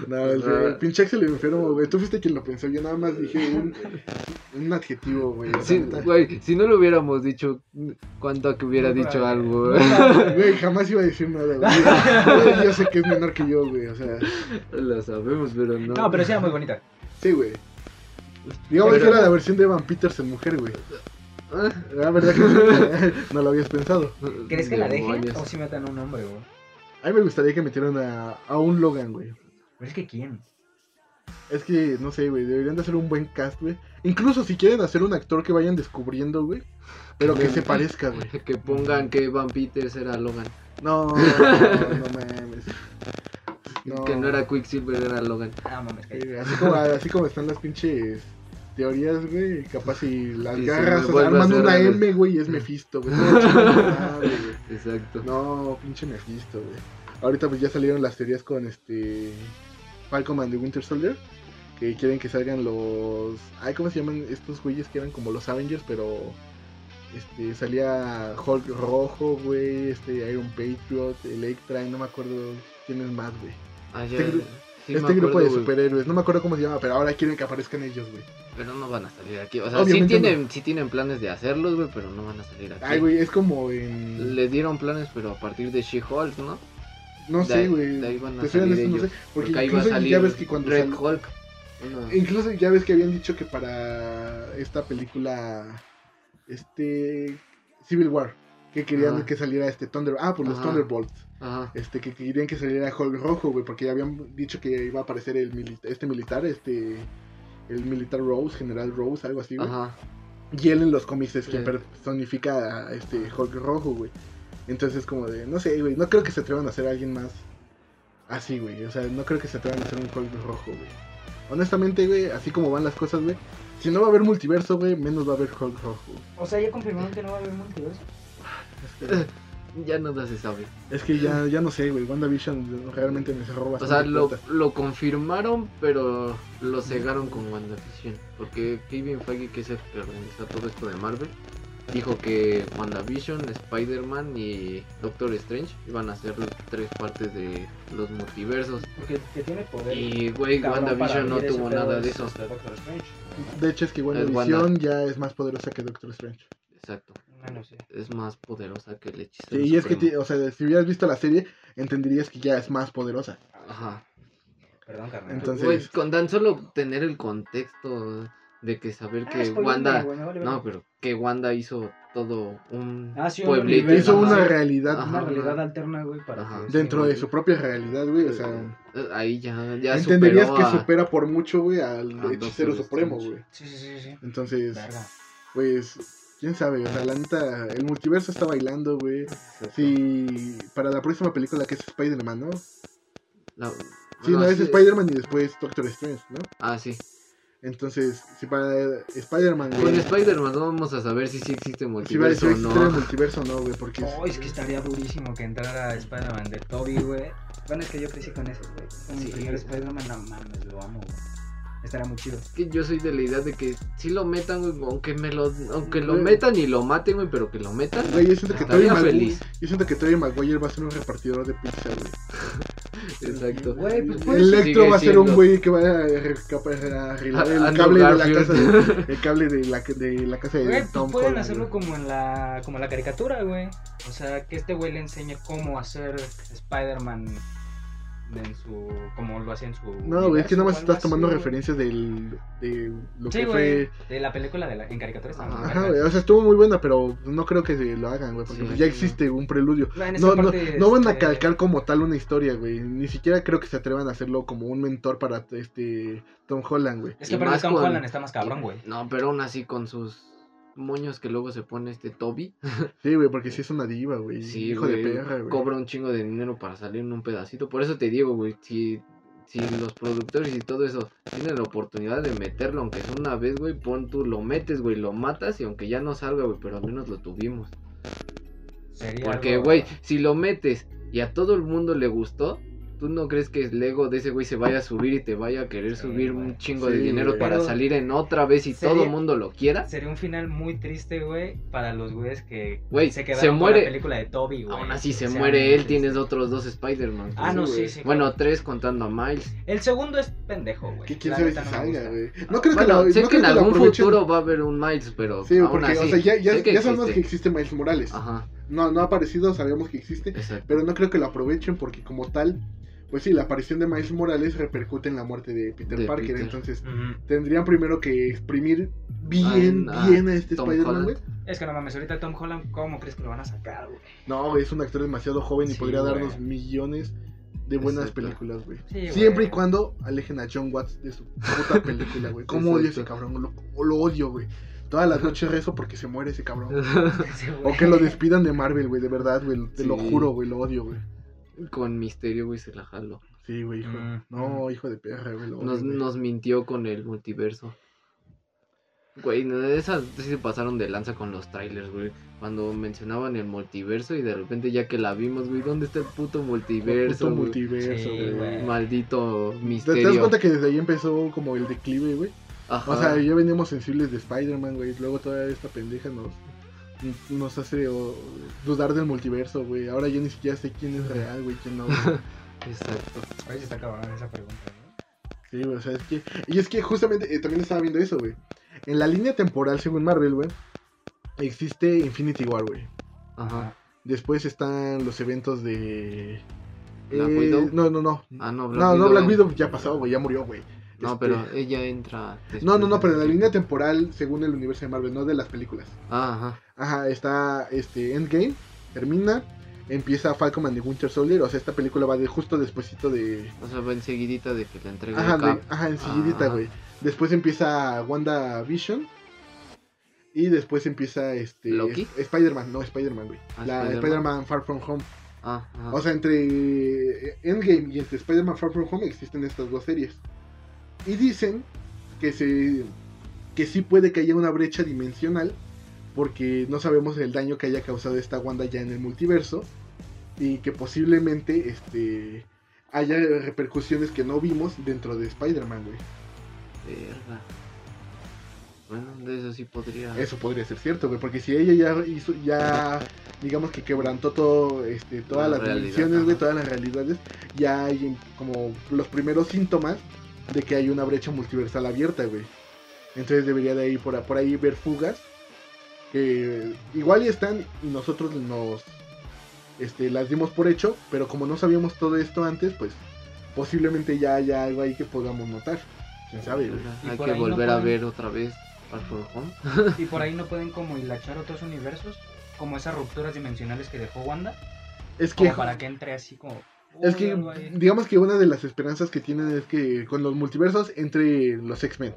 No, el, ah. el pinche Axel enfermo, güey. Tú fuiste quien lo pensó. Yo nada más dije un, un adjetivo, güey. Si no lo hubiéramos dicho, ¿cuánto que hubiera dicho algo, güey? Güey, jamás iba a decir nada, güey. Yo sé que es que yo, güey. O sea, Lo sabemos, pero no. No, pero sí era muy bonita. sí, güey. Digamos Pero- que era la versión de Evan Peters en mujer, güey. La verdad que no lo habías pensado. ¿Crees que la dejen o si metan un hombre, güey? A mí me gustaría que metieran a, a un Logan, güey. Pero es que ¿quién? Es que, no sé, güey, deberían de hacer un buen cast, güey. Incluso si quieren hacer un actor que vayan descubriendo, güey. Pero que se parezca, güey. Que pongan que Van Peters era Logan. No, no, no mames. No. Que no era Quicksilver, era Logan. Ah, mames, Eh, Así como, así como están las pinches teorías, güey. Capaz si las se garras a arman una. M, güey, y es Mephisto, güey. No, güey. Exacto. No, pinche Mephisto, güey. Ahorita pues ya salieron las teorías con este Falcon and the Winter Soldier. Que quieren que salgan los... Ay, ¿cómo se llaman estos güeyes que eran como los Avengers? Pero... Este, salía Hulk rojo, güey, este, Iron Patriot, Electra, y no me acuerdo quién es más, güey. Ah, Este gru- sí me este grupo acuerdo, de superhéroes, no me acuerdo cómo se llama, pero ahora quieren que aparezcan ellos, güey. Pero no van a salir aquí. O sea, sí tienen, sí tienen planes de hacerlos, güey, pero no van a salir aquí. Ay, güey, es como en... Le dieron planes, pero a partir de She-Hulk, ¿no? No sé, güey. salir honesto, no sé. Porque, Porque ahí va a incluso ya ves que cuando Red sal- Hulk. Una- Incluso ya ves que habían dicho que para esta película, este, Civil War, que querían Ajá. que saliera este Thunder, ah, pues los Ajá. Thunderbolts, Ajá. este que querían que saliera Hulk rojo, güey, porque ya habían dicho que iba a aparecer el mili- este militar, este el militar Rose, General Rose, algo así, güey. Ajá. Y él en los cómics es quien personifica a este Hulk rojo, güey. Entonces como de, no sé, güey, no creo que se atrevan a hacer a alguien más así, güey. O sea, no creo que se atrevan a hacer un Hulk rojo, güey. Honestamente, güey, así como van las cosas, güey. Si no va a haber multiverso, güey, menos va a haber Hulk rojo. O sea, ya confirmaron que no va a haber multiverso. Es que, Ya nada se sabe. es que ya, ya no sé, güey. WandaVision realmente me cerró O bastante. sea, lo, lo confirmaron, pero lo cegaron con WandaVision. Porque Kevin Feige, que es el que organiza todo esto de Marvel, dijo que WandaVision, Spider-Man y Doctor Strange iban a ser tres partes de los multiversos. Porque que tiene poder. Y, güey, WandaVision no tuvo nada de eso. este, Doctor Strange. De hecho, es que Wanda. WandaVision ya es más poderosa que Doctor Strange. Exacto. Bueno, sí. Es más poderosa que el hechicero. Sí, y es que, supremo. o sea, si hubieras visto la serie, entenderías que ya es más poderosa. Ajá. Perdón, carnal. Entonces- Güey, con tan solo tener el contexto de que saber Ah, que Wanda. vale No, pero que Wanda hizo todo un Ah, sí, un pueblito. Hizo una realidad Ajá. Una realidad alterna, güey, para Ajá. que... sí, dentro güey. de su propia realidad, güey. O sea, Eh, Ahí ya, ya entenderías que a- supera por mucho, güey, al hechicero supremo, güey. Sí, sí, sí, sí. Entonces, Verga. pues, quién sabe, o sea, la neta, el multiverso está bailando, güey. Sí, para la próxima película que es Spider-Man, ¿no? La- Sí, bueno, no, es sí. Spider-Man y después Doctor Strange, ¿no? Ah, sí. Entonces, si para Spider-Man, Con Spider-Man no vamos a saber si sí existe si va a multiverso o existir el multiverso o no, güey, porque... Oh, es que estaría durísimo que entrara Spider-Man de Toby, güey. Bueno, es que yo crecí con ese, güey. Con mi Sí. primer Spider-Man, no mames, lo amo, güey. Estaría muy chido. Es que yo soy de la idea de que si lo metan, güey, aunque me lo, aunque lo Güey. metan y lo maten, güey, pero que lo metan. Güey, yo siento que Tobey Estaría Maguire, feliz. yo siento que Tobey Maguire va a ser un repartidor de pizza, güey. Exacto. Güey, pues Electro va a ser un güey que va a arreglar el cable de la casa de, el cable de la, de la casa de Güey, pues Tom pueden Holland, hacerlo güey. como en la como en la caricatura, güey. O sea, que este güey le enseñe cómo hacer Spider-Man en su como lo hacía en su No, güey, es que nada más estás tomando así, referencias del, de lo Sí, que güey, fue... de la película de la, en caricatura está muy Ajá, güey, o sea, estuvo muy buena, pero no creo que se lo hagan, güey, porque Sí, pues ya sí, existe un preludio. No, No, no, van a este, calcar como tal una historia, güey. Ni siquiera creo que se atrevan a hacerlo como un mentor para este Tom Holland, güey. Es que más Tom con- Holland está más cabrón, güey. No, pero aún así con sus moños que luego se pone este Toby. Sí, güey, porque sí es una diva, güey. Sí, Hijo de güey, perra, güey. Cobra un chingo de dinero para salir en un pedacito. Por eso te digo, güey, si, si los productores y todo eso tienen la oportunidad de meterlo, aunque sea una vez, güey, pon tú, lo metes, güey, lo matas y aunque ya no salga, güey, pero al menos lo tuvimos. Sería Porque, algo- güey, si lo metes y a todo el mundo le gustó, ¿tú no crees que el ego de ese güey se vaya a subir y te vaya a querer Sí, subir güey. un chingo Sí, de dinero para Pero salir en otra vez y sería- todo el mundo lo quiera? Sería un final muy triste, güey, para los güeyes que Güey, se se quedaron con muere- la película de Toby, güey. Aún así se sea, muere él, triste. tienes otros dos Spider-Man. Ah, no, Sí, sí. Bueno, claro. tres contando a Miles. El segundo es pendejo, güey. Quién sabe si salga, güey. No creo que bueno, lo, sé no que en algún futuro va a haber un Miles, pero Sí, aún porque, así, o sea, ya, ya, sabemos que existe. existe Miles Morales. Ajá, No, no ha aparecido, sabemos que existe. exacto. Pero no creo que lo aprovechen porque como tal, pues sí, la aparición de Miles Morales repercute en la muerte de Peter De Parker. Peter. Entonces, tendrían primero que exprimir bien, Ah, bien a este Spider-Man, güey. Es que no mames, ahorita Tom Holland, ¿cómo crees que lo van a sacar, güey? No, güey, es un actor demasiado joven y Sí, podría darnos millones de buenas Exacto. películas, güey. Sí, Siempre y cuando alejen a John Watts de su puta película, güey. ¿Cómo odio ese cabrón? Lo, lo odio, güey. Todas las noches rezo porque se muere ese cabrón. O que lo despidan de Marvel, güey, de verdad, güey. Te lo juro, güey, lo odio, güey. Con misterio, güey, se la jaló. Sí, güey, hijo. Mm, No, hijo de perra, güey. odio, Nos, güey. nos mintió con el multiverso. Güey, no, esas sí se pasaron de lanza con los trailers, güey. Cuando mencionaban el multiverso y de repente ya que la vimos, güey, ¿dónde está el puto multiverso? Puto güey? multiverso, Sí, güey. güey. Maldito ¿Te, te das misterio. cuenta que desde ahí empezó como el declive, güey? Ajá. O sea, ya veníamos sensibles de Spider-Man, güey. Luego toda esta pendeja nos, nos hace o, dudar del multiverso, güey. Ahora ya ni siquiera sé quién es real, güey, quién no. güey. Exacto. Oye, sí está cabrón esa pregunta, ¿no? Sí, güey, o sea, es que... Y es que justamente eh, también estaba viendo eso, güey. En la línea temporal, según Marvel, güey, existe Infinity War, güey. Ajá. Después están los eventos de... Black eh, Widow. No, no, no. Ah, no, Black No, no, Widow. Black Widow ya pasó, güey, ya murió, güey. No, Este- pero ella entra. No, no, no, pero en la línea temporal, según el universo de Marvel, no de las películas. Ah, ajá. Ajá, está este Endgame, termina, empieza Falcon and the Winter Soldier, o sea, esta película va de justo despuésito de... O sea, va enseguidita de que le entrega Ajá, de- ajá, enseguidita, güey. Después empieza Wanda Vision. Y después empieza este... ¿Loki? es- Spider-Man, no, Spider-Man, güey. Ah, la Spider-Man. Spider-Man Far From Home. Ah, ajá. O sea, entre Endgame y entre Spider-Man Far From Home existen estas dos series. Y dicen que se que sí puede que haya una brecha dimensional porque no sabemos el daño que haya causado esta Wanda ya en el multiverso y que posiblemente este haya repercusiones que no vimos dentro de Spider-Man, güey. Verga. Bueno, de eso sí podría. Eso podría ser cierto, güey, porque si ella ya hizo ya digamos que quebrantó todo este todas La las realidad, dimensiones, güey, todas las realidades, ya hay como los primeros síntomas de que hay una brecha multiversal abierta, güey. Entonces debería de ir por, por ahí ver fugas que igual y están y nosotros nos este las dimos por hecho, pero como no sabíamos todo esto antes, pues posiblemente ya haya algo ahí que podamos notar. ¿Quién sabe, Y Hay que ahí no volver a pueden- ver otra vez From Home. Y por ahí no pueden como hilachar otros universos, como esas rupturas dimensionales que dejó Wanda, Es que como para que entre así como... Es que, digamos que una de las esperanzas que tienen es que con los multiversos entre los X-Men.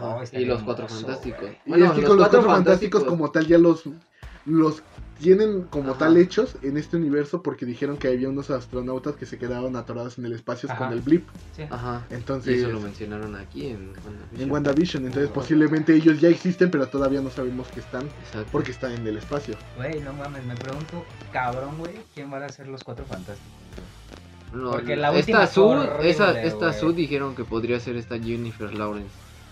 Oh, y los cuatro hermoso, fantásticos. Y es que con los cuatro fantásticos como tal ya los, los tienen como Ajá. tal hechos en este universo porque dijeron que había unos astronautas que se quedaron atorados en el espacio Ajá. con el blip. Sí. Ajá. Y Entonces, eso lo mencionaron aquí en WandaVision. en WandaVision. Entonces Oh, posiblemente ellos ya existen pero todavía no sabemos que están Exacto. porque están en el espacio. Güey, no mames, me pregunto, cabrón, güey, ¿quién van a ser los cuatro fantásticos? No, porque la última esta Sue, horrible, esa, esta. Sue dijeron que podría ser esta Jennifer Lawrence.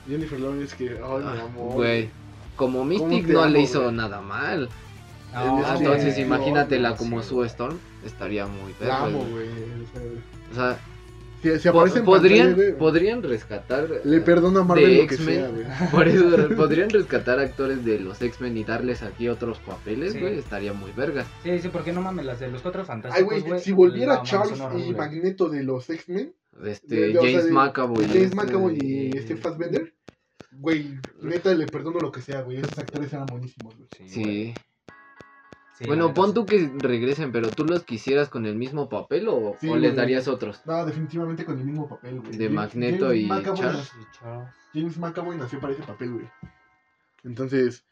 Jennifer Lawrence que, ay, mi Ah, amor. Güey, como Mystic no amo, le hizo nada mal. Ah, No, Entonces imagínatela no, como sí, Sue Storm, estaría muy La verga, amo, güey. O sea, Si, si po- aparece en podrían, pantalla, güey, podrían rescatar le perdono a Marvel de lo que X-Men. sea, güey. Por eso podrían rescatar actores de los X-Men y darles aquí otros papeles, Sí. güey, estaría muy verga. Sí, sí, ¿por qué no mames las de los cuatro Ay, fantásticos, güey, si volviera Charles y. Magneto de los X-Men, Este, de- de- o sea, James de- McAvoy. James este, McAvoy y este Fassbender, güey, neta le perdono lo que sea, güey. Esos actores eran buenísimos, güey. güey. Sí. Sí, Bueno, pon tú que regresen, pero tú los quisieras con el mismo papel o, Sí, o les darías otros. No, definitivamente con el mismo papel, güey. De James- Magneto James y McAvoy Charles. James McAvoy nació para ese papel, güey. Entonces,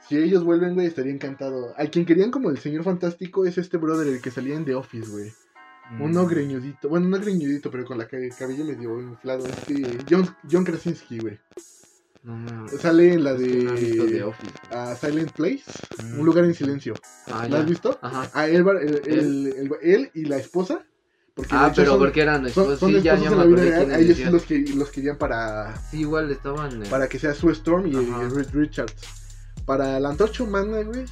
si ellos vuelven, güey, estaría encantado. Al quien querían como el señor fantástico es este brother, el que salía en The Office, güey. Uno Mm. greñudito, bueno, no greñudito, pero con la ca- cabello medio inflado. Este, John, John Krasinski, güey. No, Sale en la de Office. ah, Silent Place, Mm. Un lugar en silencio. Ah, ¿La has visto? Ajá. Ah, él, el- el- él y la esposa. De Ah, pero son, porque eran son, esposos. son Sí, ya, ya en la vida real. ellos sí decías. los, que, los querían para, Sí, igual estaban. eh, para que sea Sue Storm y. Reed Richards. Para la antorcha humana, güey.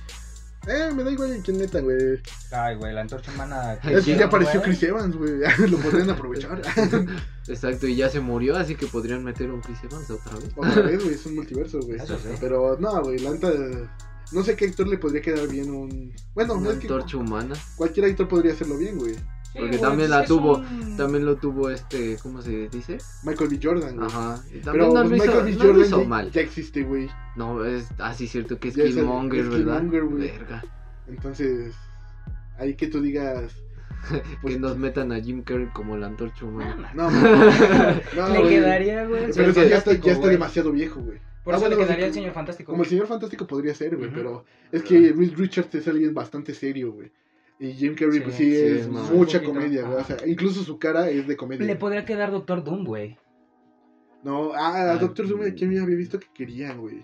Eh, me da igual en quién neta, güey. Ay, güey, la antorcha humana. Es que ¿quién, ya apareció güey? Chris Evans, güey. Lo podrían aprovechar. Exacto, y ya se murió, así que podrían meter un Chris Evans otra vez. Otra vez, güey. Es un multiverso, güey. Eso sí. Pero no, güey. La neta. No sé qué actor le podría quedar bien un. Bueno, Una no es que antorcha humana. cualquier actor podría hacerlo bien, güey. Sí, Porque también pues la tuvo, un- También lo tuvo este, ¿cómo se dice? Michael B. Jordan, güey. Ajá. Y Pero también no lo hizo, Michael B. no Jordan hizo ya, mal. ya existe, güey. No, es así cierto que es Ya es el- Killmonger, es ¿verdad? Killmonger, güey. Verga. Entonces, ahí que tú digas. Pues- que nos metan a Jim Carrey como la antorcha humana. No, no, Le güey. quedaría, güey. Pero eso ya está, ya está demasiado viejo, güey. Por Ah, eso le bueno, quedaría sí, el señor fantástico. Como el señor fantástico podría ser, güey, pero es que Reed Richards es alguien bastante serio, güey. Y Jim Carrey, Sí, pues sí, sí, es mucha comedia, güey. O sea, incluso su cara es de comedia. Le podría quedar Doctor Doom, güey. No, ah, Ah, Doctor Doom. ¿quién me había visto que querían, güey?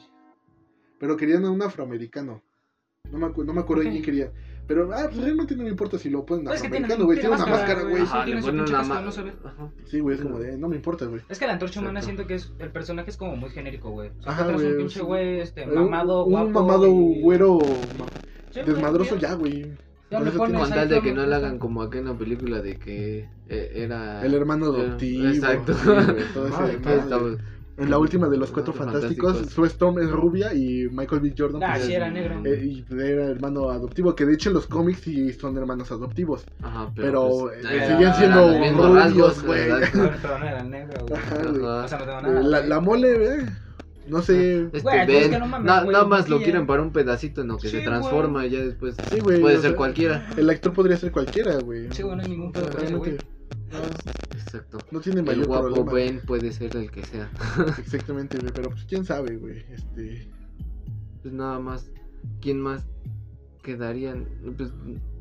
Pero querían a un afroamericano. No me, acu- no me acuerdo de quién quería. Pero, ah, pues realmente no me importa si lo ponen Pues es que tiene- afroamericano, güey. tiene Tiene una máscara, máscara, güey. Ajá. tiene su pinche ma- no se ve. Ajá. Sí, güey, es como de, no me importa, güey. Es que la antorcha humana siento que es el personaje es como muy genérico, güey. Ajá, güey, un pinche sí. güey este, Eh, mamado, un, guapo. un mamado güero Sí, desmadroso ya, güey. Le eso Con tal de que no le hagan como aquella en la película de que eh, era... El hermano adoptivo. Exacto. güey, En la última de los cuatro fantásticos, Fantásticos. Sue Storm es rubia y Michael B. Jordan Ah, pues, sí, era negro. eh, y era hermano adoptivo, que de hecho en los cómics sí son hermanos adoptivos. Ajá, Pero, pues, eh, seguían eran siendo rubios, rasgos, güey. Pero, pero no era negro, güey. Güey. O sea, no tengo nada. La, güey. la mole, eh, no sé. Este Güey, Ben, es que no mames, na- güey, nada más lo quieren para un pedacito en lo que Sí, se transforma y ya después Sí, güey. puede o ser sea, cualquiera. El actor podría ser cualquiera, güey. Sí, güey, no hay ningún pedo con ese, güey. Realmente. No, Exacto. no tiene El mayor guapo problema. Ben puede ser el que sea. Exactamente, güey. Pero pues quién sabe, güey. Este. Pues nada más. ¿Quién más quedarían? Pues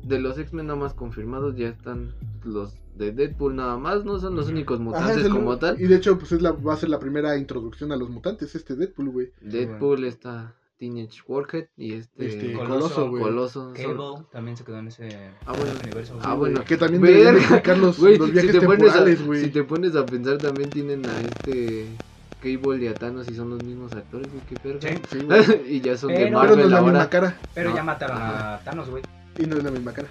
de los X-Men nada más confirmados ya están los de Deadpool nada más. No son los únicos Ajá, mutantes el- como tal. Y de hecho, pues es la, va a ser la primera introducción a los mutantes, este Deadpool, güey. Deadpool está Teenage Warhead y este, Este, Coloso, Coloso, güey. Coloso. son- Cable también se quedó en ese Ah, bueno. universo. Ah, bueno. Que también deberían explicar los, si viajes te pones temporales, a, güey. si te pones a pensar también tienen a este Cable y a Thanos y son los mismos actores, güey, qué verga. Sí. Sí, güey. y ya son de Pero- Pero no Marvel la ahora. misma cara. Pero No. ya mataron a Thanos, güey. Y no es la misma cara.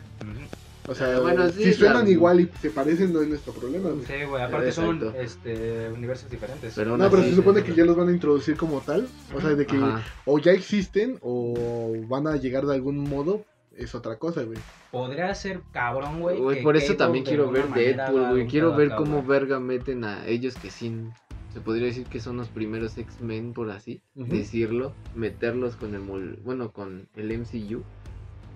O sea, bueno, sí, si suenan igual y se parecen, no es nuestro problema, güey. Sí, güey, aparte son este, universos diferentes. Pero No, pero se supone sí, que sí. ya los van a introducir como tal. O sea, de que Ajá. o ya existen o van a llegar de algún modo. Es otra cosa, güey. Podría ser cabrón, güey. Güey, que por eso Cable también quiero ver Deadpool, güey. Quiero ver acá, cómo güey. verga meten a ellos que sin se podría decir que son los primeros X-Men por así decirlo, meterlos con el mul- bueno, con el MCU.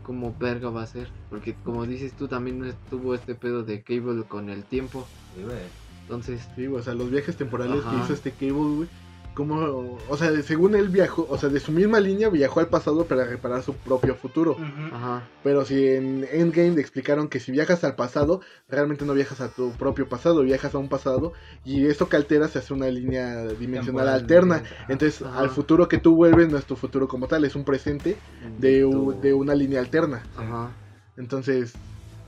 Cómo verga va a ser, porque como dices tú también no estuvo este pedo de Cable con el tiempo. Sí, güey. Entonces, Sí, güey, o sea, los viajes temporales que hizo este Cable, güey. Como, o sea, según él viajó, o sea, de su misma línea viajó al pasado para reparar su propio futuro. Ajá. Pero si en Endgame le explicaron que si viajas al pasado, realmente no viajas a tu propio pasado, viajas a un pasado y esto que altera se hace una línea dimensional Temporal alterna. Entonces, Ajá. al futuro que tú vuelves no es tu futuro como tal, es un presente de, de una línea alterna. Ajá. Entonces,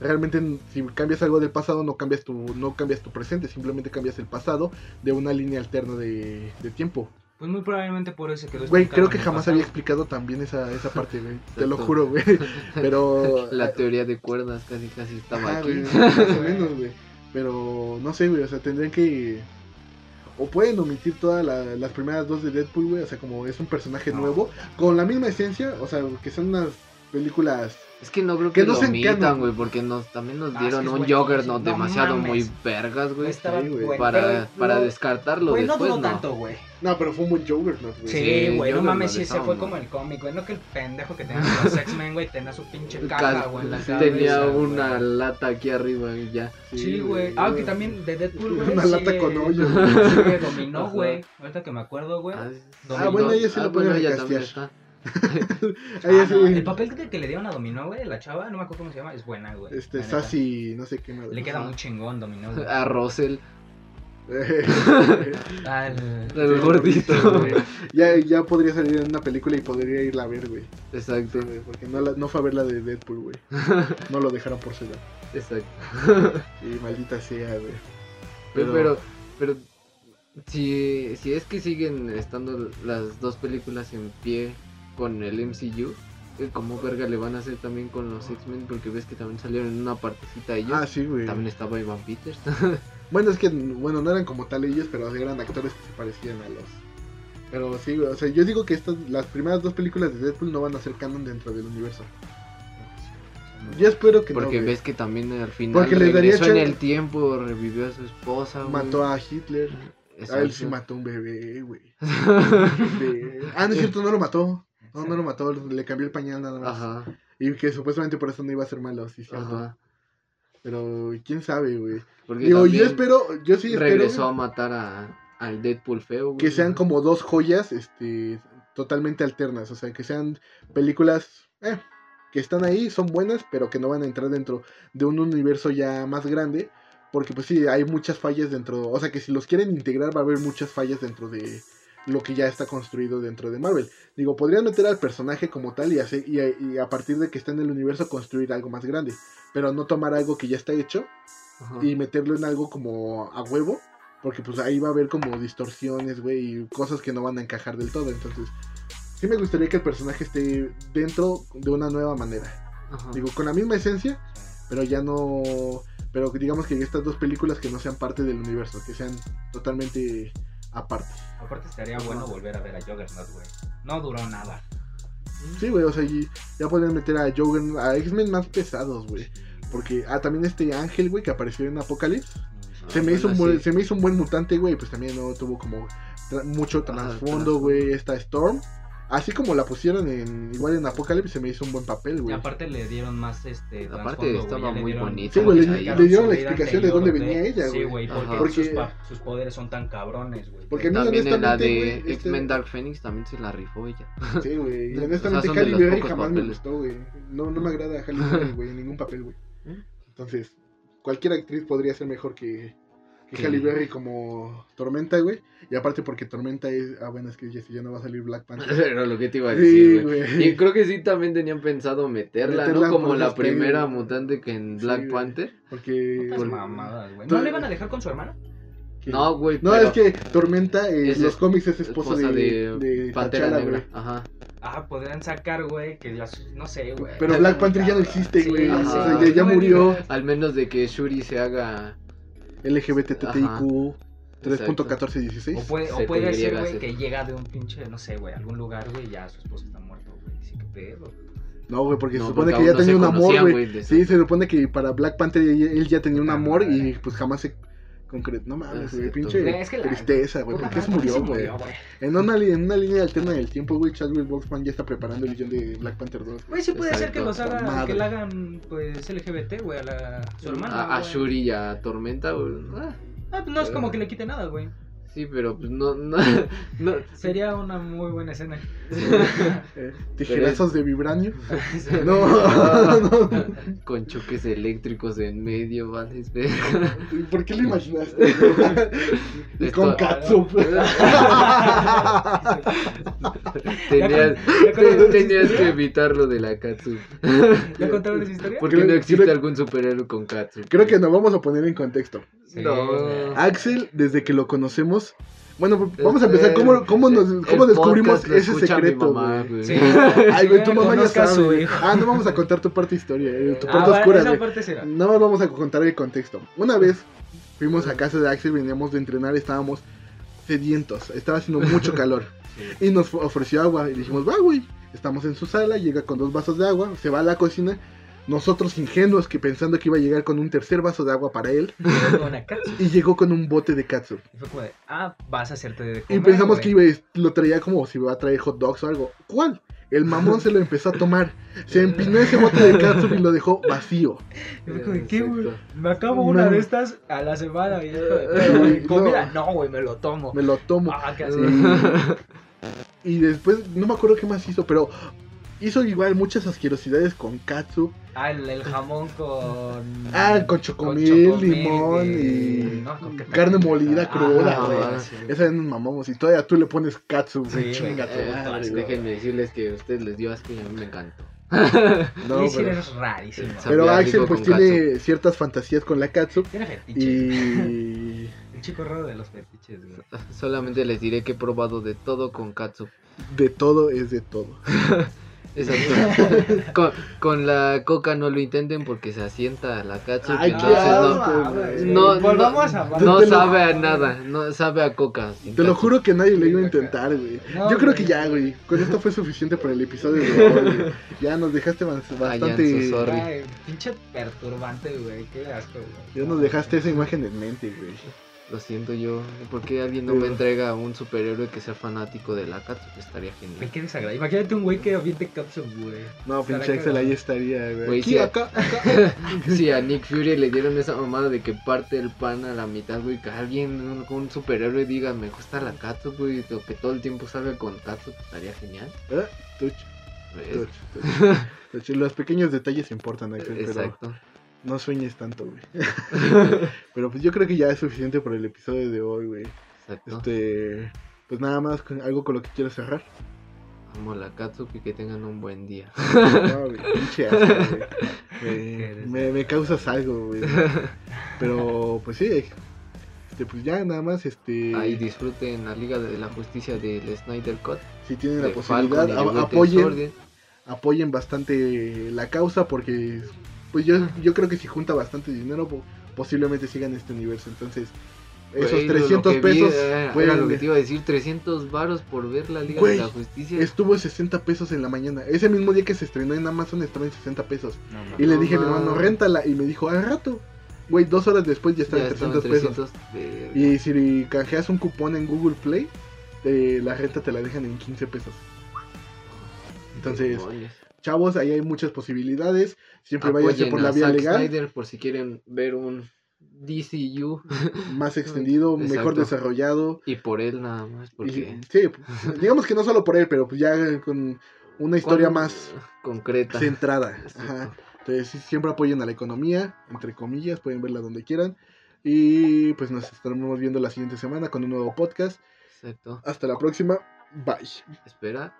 realmente si cambias algo del pasado no cambias tu no cambias tu presente, simplemente cambias el pasado de una línea alterna de, de tiempo. Pues muy probablemente por eso quedó Güey, estancado creo que jamás pasado. había explicado también esa, esa parte, güey. Te lo juro, güey. Pero La teoría de cuerdas casi casi estaba Ajá, aquí. güey, más o menos, güey. Pero no sé, güey, o sea, tendrían que. O pueden omitir todas la- las primeras dos de Deadpool, güey, o sea, como es un personaje No. nuevo, con la misma esencia, o sea, que son unas películas. Es que no creo Que que, no lo se encanon. güey, porque nos, también nos Ah, dieron sí, un. Juggernaut No demasiado mames. muy vergas, güey. Sí, güey. Para, pero para lo- descartarlo Güey, no después, no. tanto, güey. No, pero fue un buen Juggernaut, güey. Sí, Sí, güey, yo no mames, ese dejaba, fue como el cómic, güey. No que el pendejo que tenía los X-Men, güey, tenía su pinche caja, güey, en la Tenía cabeza, una güey. lata aquí arriba y ya. Sí, güey. Ah, que también de Deadpool, güey. Una lata con hoyo. sigue dominó, güey. Ahorita que me acuerdo, güey. Ah, Dominó. bueno, ella sí lo puede ella Ah, es, no, el papel que, que le dieron a Dominó, güey, la chava, no me acuerdo cómo se llama, es buena, güey. Este. Sassy, no sé qué madre. Le queda muy chingón Dominó, güey. A Russell, el- el gordito. güey. ya, ya podría salir en una película y podría irla a ver, güey. Exacto, Sí, güey, porque no, la- no fue a ver la de Deadpool, güey. No lo dejaron por su edad. exacto. Y maldita sea, güey. Pero, pero, pero si, si es que siguen estando las dos películas en pie con el MCU, eh, ¿cómo verga le van a hacer también con los X-Men? Porque ves que también salieron en una partecita ellos. Ah, sí, güey. También estaba Ivan Peters. Bueno, es que, bueno, no eran como tal ellos, pero eran actores que se parecían a los. Pero sí, güey, o sea, yo digo que estas, las primeras dos películas de Deadpool no van a ser canon dentro del universo. Yo espero que Porque no, ves que también al final Porque le daría en el tiempo, revivió a su esposa. Mató a Hitler. A Exacto. él sí mató un bebé, güey. Ah, no es cierto, no lo mató. No, no lo mató, le cambió el pañal nada más. Ajá, Y que supuestamente por eso no iba a ser malo, sí, cierto. ajá. Pero quién sabe, güey. Porque Digo, yo espero, yo sí espero regresó a matar a, al Deadpool feo. güey. que sean como dos joyas, este, totalmente alternas. O sea, que sean películas eh, que están ahí, son buenas, pero que no van a entrar dentro de un universo ya más grande. Porque pues sí, hay muchas fallas dentro. O sea, que si los quieren integrar va a haber muchas fallas dentro de lo que ya está construido dentro de Marvel. Digo, podrían meter al personaje como tal y, hacer, y, a- y a partir de que está en el universo construir algo más grande. Pero no tomar algo que ya está hecho Ajá. y meterlo en algo como a huevo. Porque pues ahí va a haber como distorsiones, güey, y cosas que no van a encajar del todo. Entonces, sí me gustaría que el personaje esté dentro de una nueva manera. Ajá. Digo, con la misma esencia, pero ya no... Pero digamos que estas dos películas que no sean parte del universo, que sean totalmente aparte. Aparte estaría bueno volver a ver a Juggernaut, güey. No duró nada. Sí, güey, o sea, y ya podrían meter a Juggernaut, a X-Men más pesados, güey. Porque, ah, también este Ángel, güey, que apareció en Apocalypse. Se me, Ah, hizo un buen, se me hizo un buen mutante, güey, pues también no tuvo como tra- mucho trasfondo. güey, esta Storm. Así como la pusieron en igual en Apocalypse, se me hizo un buen papel, Y güey. aparte le dieron más este Aparte güey, estaba muy bonita, Sí, güey, le- dieron la explicación de dónde venía ella, Sí, güey. güey, porque. Porque- sus, pa- sus poderes son tan cabrones, güey. Porque a mí, También en la de güey, este- X-Men Dark Phoenix también se la rifó ella. Sí, güey. Y O sea, honestamente, Halle Berry pocos jamás me gustó, güey. No, no me agrada Halle Berry, güey, en ningún papel, güey. Entonces, cualquier actriz podría ser mejor que, que Sí. Halle Berry como Tormenta, güey. Y aparte porque Tormenta es... Ah, bueno, es que ya, ya no va a salir Black Panther. Era lo que te iba a Sí, decir, güey. güey. Y creo que sí también tenían pensado meterla, Meterla ¿no? Como la primera mutante que en Sí, Black güey. Panther. Porque... Por- mamadas, güey. ¿No le iban a dejar con su hermana? que- No, güey. No, pero es que Tormenta en es los cómics es esposa, esposa de, de, Pantera T'Challa, Negra. güey. Ajá. Ah, podrían sacar, güey, que ya, no sé, güey. Pero Black Panther ya no existe, Sí, güey. ya o sea, ya- murió. Al menos de que Shuri se haga. LGBTTIQ Exacto. 3.1416. O puede, o puede ser, güey, que llega de un pinche, no sé, güey, algún lugar, güey, y ya su esposo está muerto, güey. Sí, qué pedo. No, güey, porque No, se supone porque que ya no tenía un amor, güey. Sí, se supone que para Black Panther él ya tenía un Puta amor y pues jamás se concretó. No mames, güey, pinche güey. Es que la- tristeza, güey. ¿Por qué se murió, güey? En una, en una línea alterna del tiempo, güey, Chadwick Boseman ya está preparando el guion de Black Panther 2. Güey, sí puede ser que los hagan, Madre. que la hagan, pues, LGBT, güey, a la, su hermana, A. Shuri y a Tormenta, güey. Ah, Ah, pues no es como que le quite nada, güey. Sí, pero pues no. no, no Sería una muy buena escena. Eh, tijerazos de vibranio. No, no. con choques eléctricos en medio, ¿vale? Espera. ¿Por qué lo imaginaste? Esto- con Katsup. tenías, ¿Ya contaron esa tenías que historia? evitar lo de la Katsu. ¿Ya contaron esa historia? ¿Por qué Creo- no existe creo- algún superhéroe con Katsu? Creo que nos vamos a poner en contexto. Sí, No. Axel, desde que lo conocemos. Bueno, vamos a empezar. ¿Cómo, cómo, nos, cómo descubrimos ese secreto, mamá, güey? Sí. Ay, güey, tu mamá ya sabe. hijo. Ah, no vamos a contar tu parte historia, eh, tu Ah, parte va, oscura, parte será. Nada más vamos a contar el contexto. Una vez fuimos a casa de Axel, veníamos de entrenar, estábamos sedientos, estaba haciendo mucho calor. Y nos ofreció agua y dijimos, va, güey. Estamos en su sala, llega con dos vasos de agua, se va a la cocina. Nosotros ingenuos que pensando que iba a llegar con un tercer vaso de agua para él. Y llegó con un bote de katsu. Y fue como de, ah, vas a hacerte de Y comer, pensamos güey. que iba, lo traía como si iba a traer hot dogs o algo. ¿Cuál? El mamón se lo empezó a tomar. Se empinó ese bote de katsu y lo dejó vacío. Y fue como de, ¿qué, güey? Me acabo una No. de estas a la semana. Y pero, güey, No. comida, no, güey, me lo tomo. Me lo tomo. Ah. Y después, no me acuerdo qué más hizo, pero hizo igual muchas asquerosidades con katsu. Ah, el, el jamón con. Ah, con chocomil, chocomil, limón güey. y No, con carne molida cruda, Ah, güey. güey, sí. Esa vez nos mamamos y todavía tú le pones katsu. Sí, chinga. Eh, déjenme decirles que a ustedes les dio asco y a mí me encantó. No, pero, eres rarísimo. Pero Axel pues tiene ciertas fantasías con la katsu. Tiene fetiche. Y El chico raro de los fetiches, güey. Solamente les diré que he probado de todo con katsu. de todo es de todo. Exacto. con, con la coca no lo intenten porque se asienta la katsu. Ay, qué entonces asco, no, güey. no, Volvamos no, a no Te lo- sabe a nada, no sabe a coca. Te lo juro que nadie lo iba a intentar, güey. No, Yo creo güey. que ya, güey. Con esto fue suficiente para el episodio de hoy. güey. Ya nos dejaste Ay, bastante. Ay, pinche perturbante, güey. Qué asco, güey. Ya nos dejaste esa imagen en mente, güey. Lo siento yo. ¿Por qué alguien no me entrega a un superhéroe que sea fanático de la katsu? Estaría genial. qué desagradable. Imagínate un güey que aviente cápsula, güey. No, pinche Axel ahí estaría, güey. Sí. acá, acá. Si a Nick Fury le dieron esa mamada de que parte el pan a la mitad, güey, que alguien, un, un superhéroe diga, me gusta la katsu, güey, o que todo el tiempo salga con katsu, pues, estaría genial. Eh, touch, ¿ves? touch, touch. Los pequeños detalles importan, Axel, pero Exacto. No sueñes tanto, güey. pero pues yo creo que ya es suficiente por el episodio de hoy, güey. Exacto. Este. Pues nada más, con- algo con lo que quieras cerrar. Amo la katsu y que tengan un buen día. No, güey, pinche asco, güey. Me, Eres- me, me causas algo, güey. Pero, pues sí, este, pues ya nada más, este, Ahí disfruten la Liga de la Justicia del Snyder Cut. si tienen la posibilidad, a- apoyen, apoyen bastante la causa porque, pues yo, yo creo que si junta bastante dinero, po- posiblemente sigan este universo. Entonces, Esos Güey, lo- lo 300 que vi pesos era- fue era el- lo que te iba a decir, 300 varos por ver la Liga Güey, de la Justicia. Estuvo 60 pesos en la mañana. Ese mismo día que se estrenó en Amazon estaba en 60 pesos. No. Y le No dije a mi hermano, réntala. Y me dijo, al rato. Güey, dos horas después ya estaba Ya en estaba en 300 pesos. 300, verga. Y si canjeas un cupón en Google Play, eh, la renta te la dejan en 15 pesos. Entonces, chavos, ahí hay muchas posibilidades. Siempre váyanse por la vía Zack legal, Snyder por si quieren ver un DCU más extendido, mejor Exacto. desarrollado. y por él nada más, Y, porque sí, digamos que no solo por él, pero pues ya con una historia Con- más concreta. centrada. Ajá. Entonces, siempre apoyen a la economía, entre comillas, pueden verla donde quieran. Y pues nos estaremos viendo la siguiente semana con un nuevo podcast. Exacto. Hasta la próxima. Bye. Espera,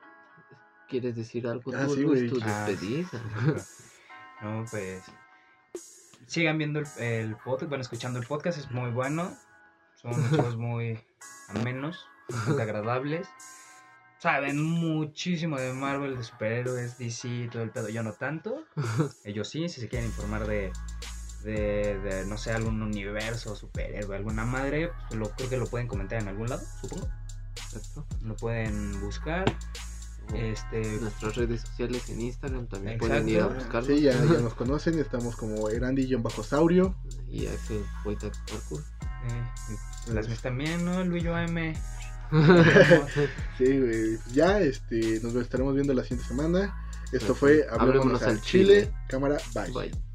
¿quieres decir algo? Ah, tú, sí, Luis? Tu Ah, despedida. No, pues. Sigan viendo el, el podcast, bueno, escuchando el podcast, es muy bueno. Son chavos muy amenos, muy agradables. Saben muchísimo de Marvel, de superhéroes, DC, todo el pedo. Yo no tanto. Ellos sí, si se quieren informar de, de, de, no sé, algún universo, superhéroe, alguna madre, pues lo, creo que lo pueden comentar en algún lado, supongo. Exacto. Lo pueden buscar. Este, Nuestras redes sociales en Instagram también Exacto. pueden ir a buscarlo. Sí, ya, ya nos conocen. Estamos como Erandi-Saurio. Y Axel Poeta Parkour. eh, las mías también, ¿no? Luis M. Sí, güey. Ya, este, nos estaremos viendo la siguiente semana. Esto fue Hablémonos Hablémonos al al Chile. Chile. Cámara, bye. Bye.